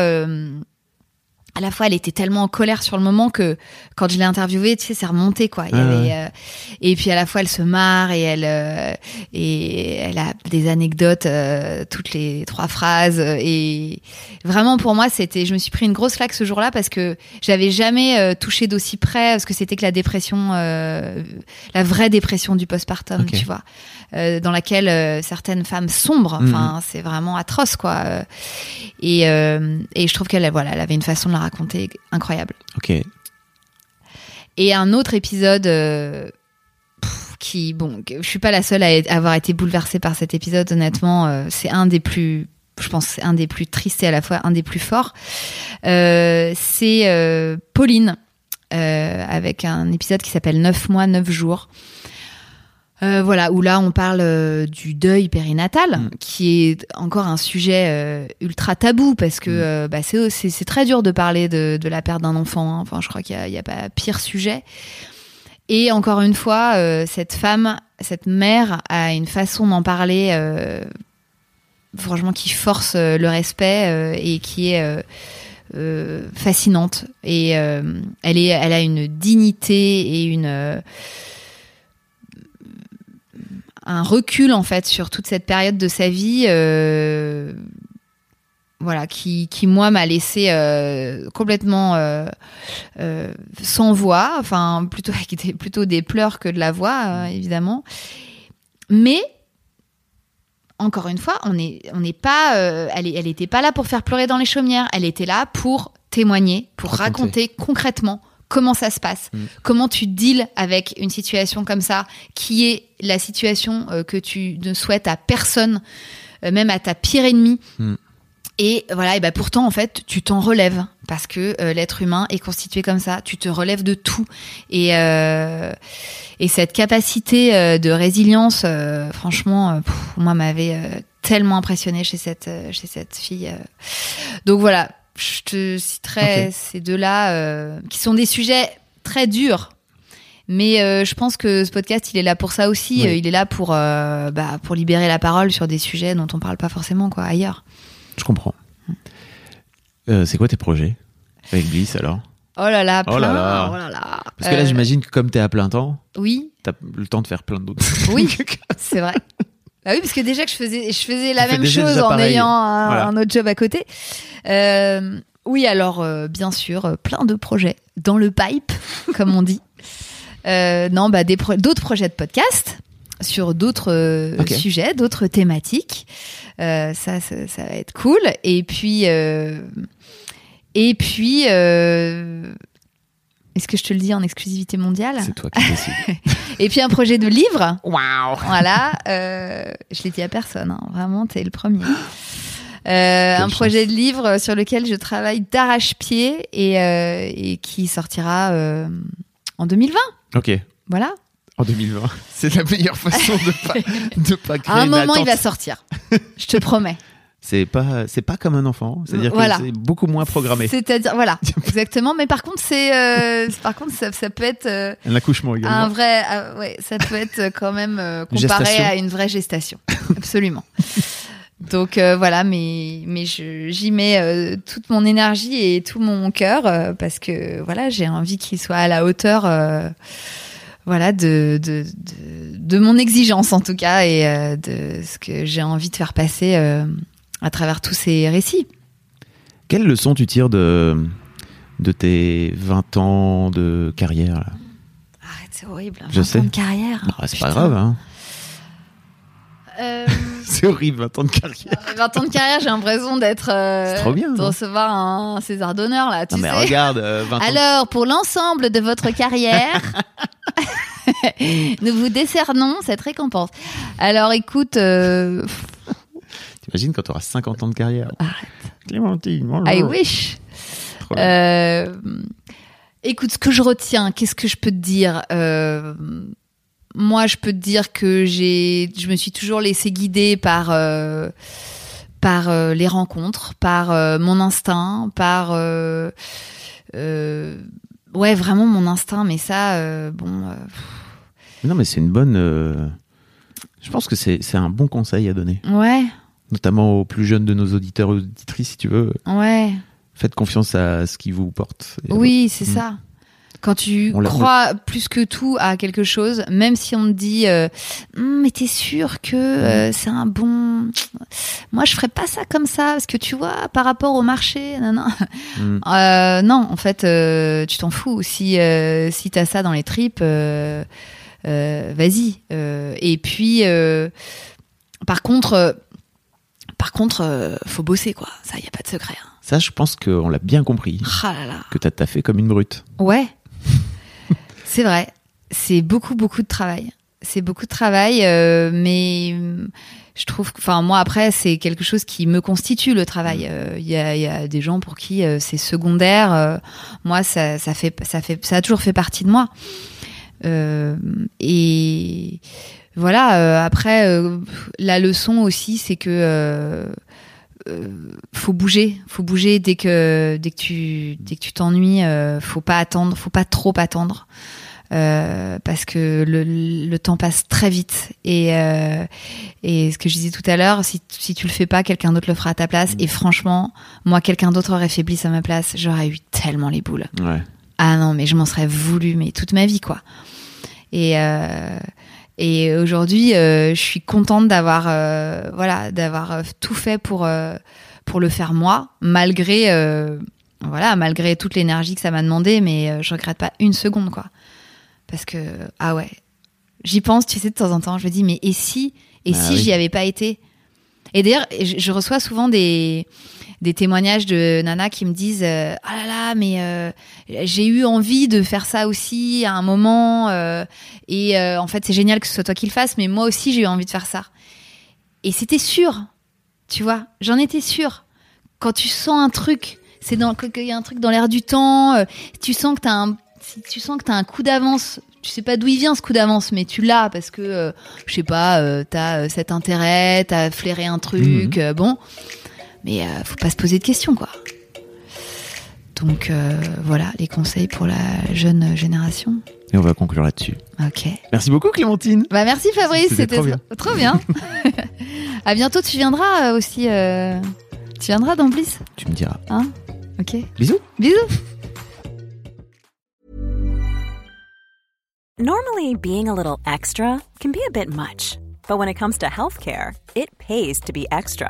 à la fois elle était tellement en colère sur le moment que quand je l'ai interviewée tu sais c'est remonté quoi il y Ah avait, ouais. euh, et puis à la fois elle se marre et elle euh, et elle a des anecdotes euh, toutes les trois phrases et vraiment pour moi c'était je me suis pris une grosse claque ce jour-là parce que j'avais jamais touché d'aussi près ce que c'était que la dépression la vraie dépression du postpartum Ok. tu vois dans laquelle certaines femmes sombrent Mhm. enfin c'est vraiment atroce quoi et et je trouve qu'elle voilà elle avait une façon de la raconter incroyable Ok. et un autre épisode euh, pff, qui, bon, je suis pas la seule à avoir été bouleversée par cet épisode, honnêtement. euh, c'est un des plus, je pense, un des plus tristes et à la fois un des plus forts. Euh, c'est Pauline, avec un épisode qui s'appelle 9 mois, 9 jours. Euh, voilà, où là on parle euh, du deuil périnatal, Mm. qui est encore un sujet euh, ultra tabou parce que Mm. euh, bah, c'est très dur de parler de, de la perte d'un enfant. hein. Enfin, je crois qu'il y a, a pas pire sujet. Et encore une fois, cette femme, cette mère a une façon d'en parler, franchement, qui force le respect et qui est fascinante. Et elle est, elle a une dignité et une un recul en fait sur toute cette période de sa vie euh, voilà qui, qui moi m'a laissé euh, complètement euh, sans voix enfin plutôt avec des, plutôt des pleurs que de la voix euh, évidemment. Mais encore une fois on n'est on n'est pas elle est- elle était pas là pour faire pleurer dans les chaumières. Elle était là pour témoigner pour Raconter. raconter concrètement comment ça se passe, Mm. comment tu deals avec une situation comme ça, qui est la situation euh, que tu ne souhaites à personne, euh, même à ta pire ennemie. Mm. Et voilà, et ben pourtant en fait, tu t'en relèves parce que euh, l'être humain est constitué comme ça. Tu te relèves de tout et euh, et cette capacité de résilience, franchement, pff, moi m'avait tellement impressionné chez cette chez cette fille. Donc voilà, je te citerai Ok. ces deux-là euh, qui sont des sujets très durs. Mais euh, je pense que ce podcast, il est là pour ça aussi. Oui. Euh, Il est là pour, euh, bah, pour libérer la parole sur des sujets dont on parle pas forcément quoi ailleurs. Je comprends. C'est quoi tes projets avec Bliss alors? Oh là là, Oh plein. là là. oh là là. Parce que là, j'imagine que comme t'es à plein temps, Oui, t'as le temps de faire plein d'autres. Oui. c'est vrai. Bah oui, parce que déjà que je faisais, je faisais la même chose en ayant un, Voilà. un autre job à côté. Euh, oui, alors euh, bien sûr, euh, plein de projets dans le pipe, comme on dit. Euh, non, bah pro- d'autres projets de podcast sur d'autres sujets, d'autres thématiques. Ça, ça, ça va être cool. Et puis, et puis, est-ce que je te le dis en exclusivité mondiale C'est toi qui décides. Et puis un projet de livre. Waouh Voilà, euh, je l'ai dit à personne, hein. vraiment, t'es le premier. Euh, un chance. projet de livre sur lequel je travaille d'arrache-pied et, euh, et qui sortira euh, en 2020. Ok. Voilà. En 2020. C'est la meilleure façon de pas, de pas créer À un une moment, il va sortir. Je te promets. C'est pas, c'est pas comme un enfant. C'est-à-dire Voilà. que c'est beaucoup moins programmé. C'est-à-dire, voilà, exactement. Mais par contre, c'est, euh, c'est- par contre, ça, ça peut être euh, Un accouchement également. un vrai, ah, ouais, ça peut être quand même euh, comparé gestation. à une vraie gestation. Absolument. Donc euh, voilà, mais mais j'y mets euh, toute mon énergie et tout mon cœur euh, parce que voilà, j'ai envie qu'il soit à la hauteur, euh, voilà, de, de de de mon exigence en tout cas et euh, de ce que j'ai envie de faire passer euh, à travers tous ces récits. Quelle leçon tu tires de, de tes 20 ans de carrière là? Arrête, c'est horrible. Je 20 sais. ans de carrière. Bah, C'est pas grave, hein. Euh, C'est horrible, 20 ans de carrière. 20 ans de carrière, j'ai l'impression d'être. euh, C'est trop bien, De non recevoir un César d'honneur, là, tu Non mais regarde, euh, 20 ans. Alors, pour l'ensemble de votre carrière, nous vous décernons cette récompense. Alors, écoute, euh, T'imagines quand t'auras 50 ans de carrière Clémentine, bonjour. I wish. Euh, écoute, ce que je retiens, qu'est-ce que je peux te dire Euh, Moi, je peux te dire que j'ai, je me suis toujours laissé guider par euh, par les rencontres, par mon instinct, par ouais, vraiment mon instinct. Mais ça, bon, Non mais c'est une bonne... Je pense que c'est un bon conseil à donner. ouais, Notamment aux plus jeunes de nos auditeurs et auditrices, si tu veux. ouais. Faites confiance à ce qui vous porte. Oui, c'est Mm. ça. Quand tu On crois plus que tout à quelque chose, même si on te dit euh, Hum, mais t'es sûr que euh, c'est un bon moi je ferais pas ça comme ça parce que tu vois par rapport au marché non non Mm. Euh, non en fait euh, tu t'en fous si si t'as ça dans les tripes vas-y et puis par contre par contre euh, faut bosser quoi ça y a pas de secret hein. Ça, je pense qu'on l'a bien compris. ah là là Que t'as taffé comme une brute. Ouais, c'est vrai. C'est beaucoup, beaucoup de travail. C'est beaucoup de travail, euh, mais euh, je trouve, que- enfin moi après c'est quelque chose qui me constitue le travail. Euh, Il y, a, il y a des gens pour qui euh, c'est secondaire. Euh, moi ça, ça fait, ça fait, ça a toujours fait partie de moi. Euh, et voilà. euh, après euh, la leçon aussi c'est que euh, faut bouger, faut bouger dès que dès que tu dès que tu t'ennuies, euh, faut pas attendre, faut pas trop attendre. Euh, parce que le, le temps passe très vite et et ce que je disais tout à l'heure si, si tu le fais pas quelqu'un d'autre le fera à ta place et franchement moi quelqu'un d'autre aurait fait Bliss à ma place j'aurais eu tellement les boules Ouais. ah non, mais je m'en serais voulu, mais toute ma vie, quoi. Et, et aujourd'hui, euh, je suis contente d'avoir euh, voilà, d'avoir euh, tout fait pour, pour le faire moi, malgré, voilà, malgré toute l'énergie que ça m'a demandé, mais je regrette pas une seconde, quoi. Parce que, ah ouais, j'y pense, tu sais, de temps en temps, je me dis, mais et si, et Bah si oui. j'y avais pas été? Et d'ailleurs, je, je reçois souvent des, des témoignages de nanas qui me disent euh, ah là là mais euh, j'ai eu envie de faire ça aussi à un moment euh, et en fait c'est génial que ce soit toi qui le fasses mais moi aussi j'ai eu envie de faire ça. Et c'était sûr tu vois j'en étais sûre. Quand tu sens un truc c'est dans qu'il y a un truc dans l'air du temps tu sens que t'as un tu sens que t'as un coup d'avance tu sais pas d'où il vient ce coup d'avance mais tu l'as parce que euh, je sais pas euh, t'as euh, cet intérêt t'as flairé un truc euh, bon mais euh, faut pas se poser de questions quoi donc euh, voilà les conseils pour la jeune génération Et on va conclure là-dessus. ok Merci beaucoup, Clémentine. bah merci Fabrice C'était trop bien. tr- trop bien à bientôt tu viendras euh, aussi euh, tu viendras dans Bliss Tu me diras. hein? Ok Bisous. bisous Normally, being a little extra can be a bit much, but when it comes to healthcare, it pays to be extra.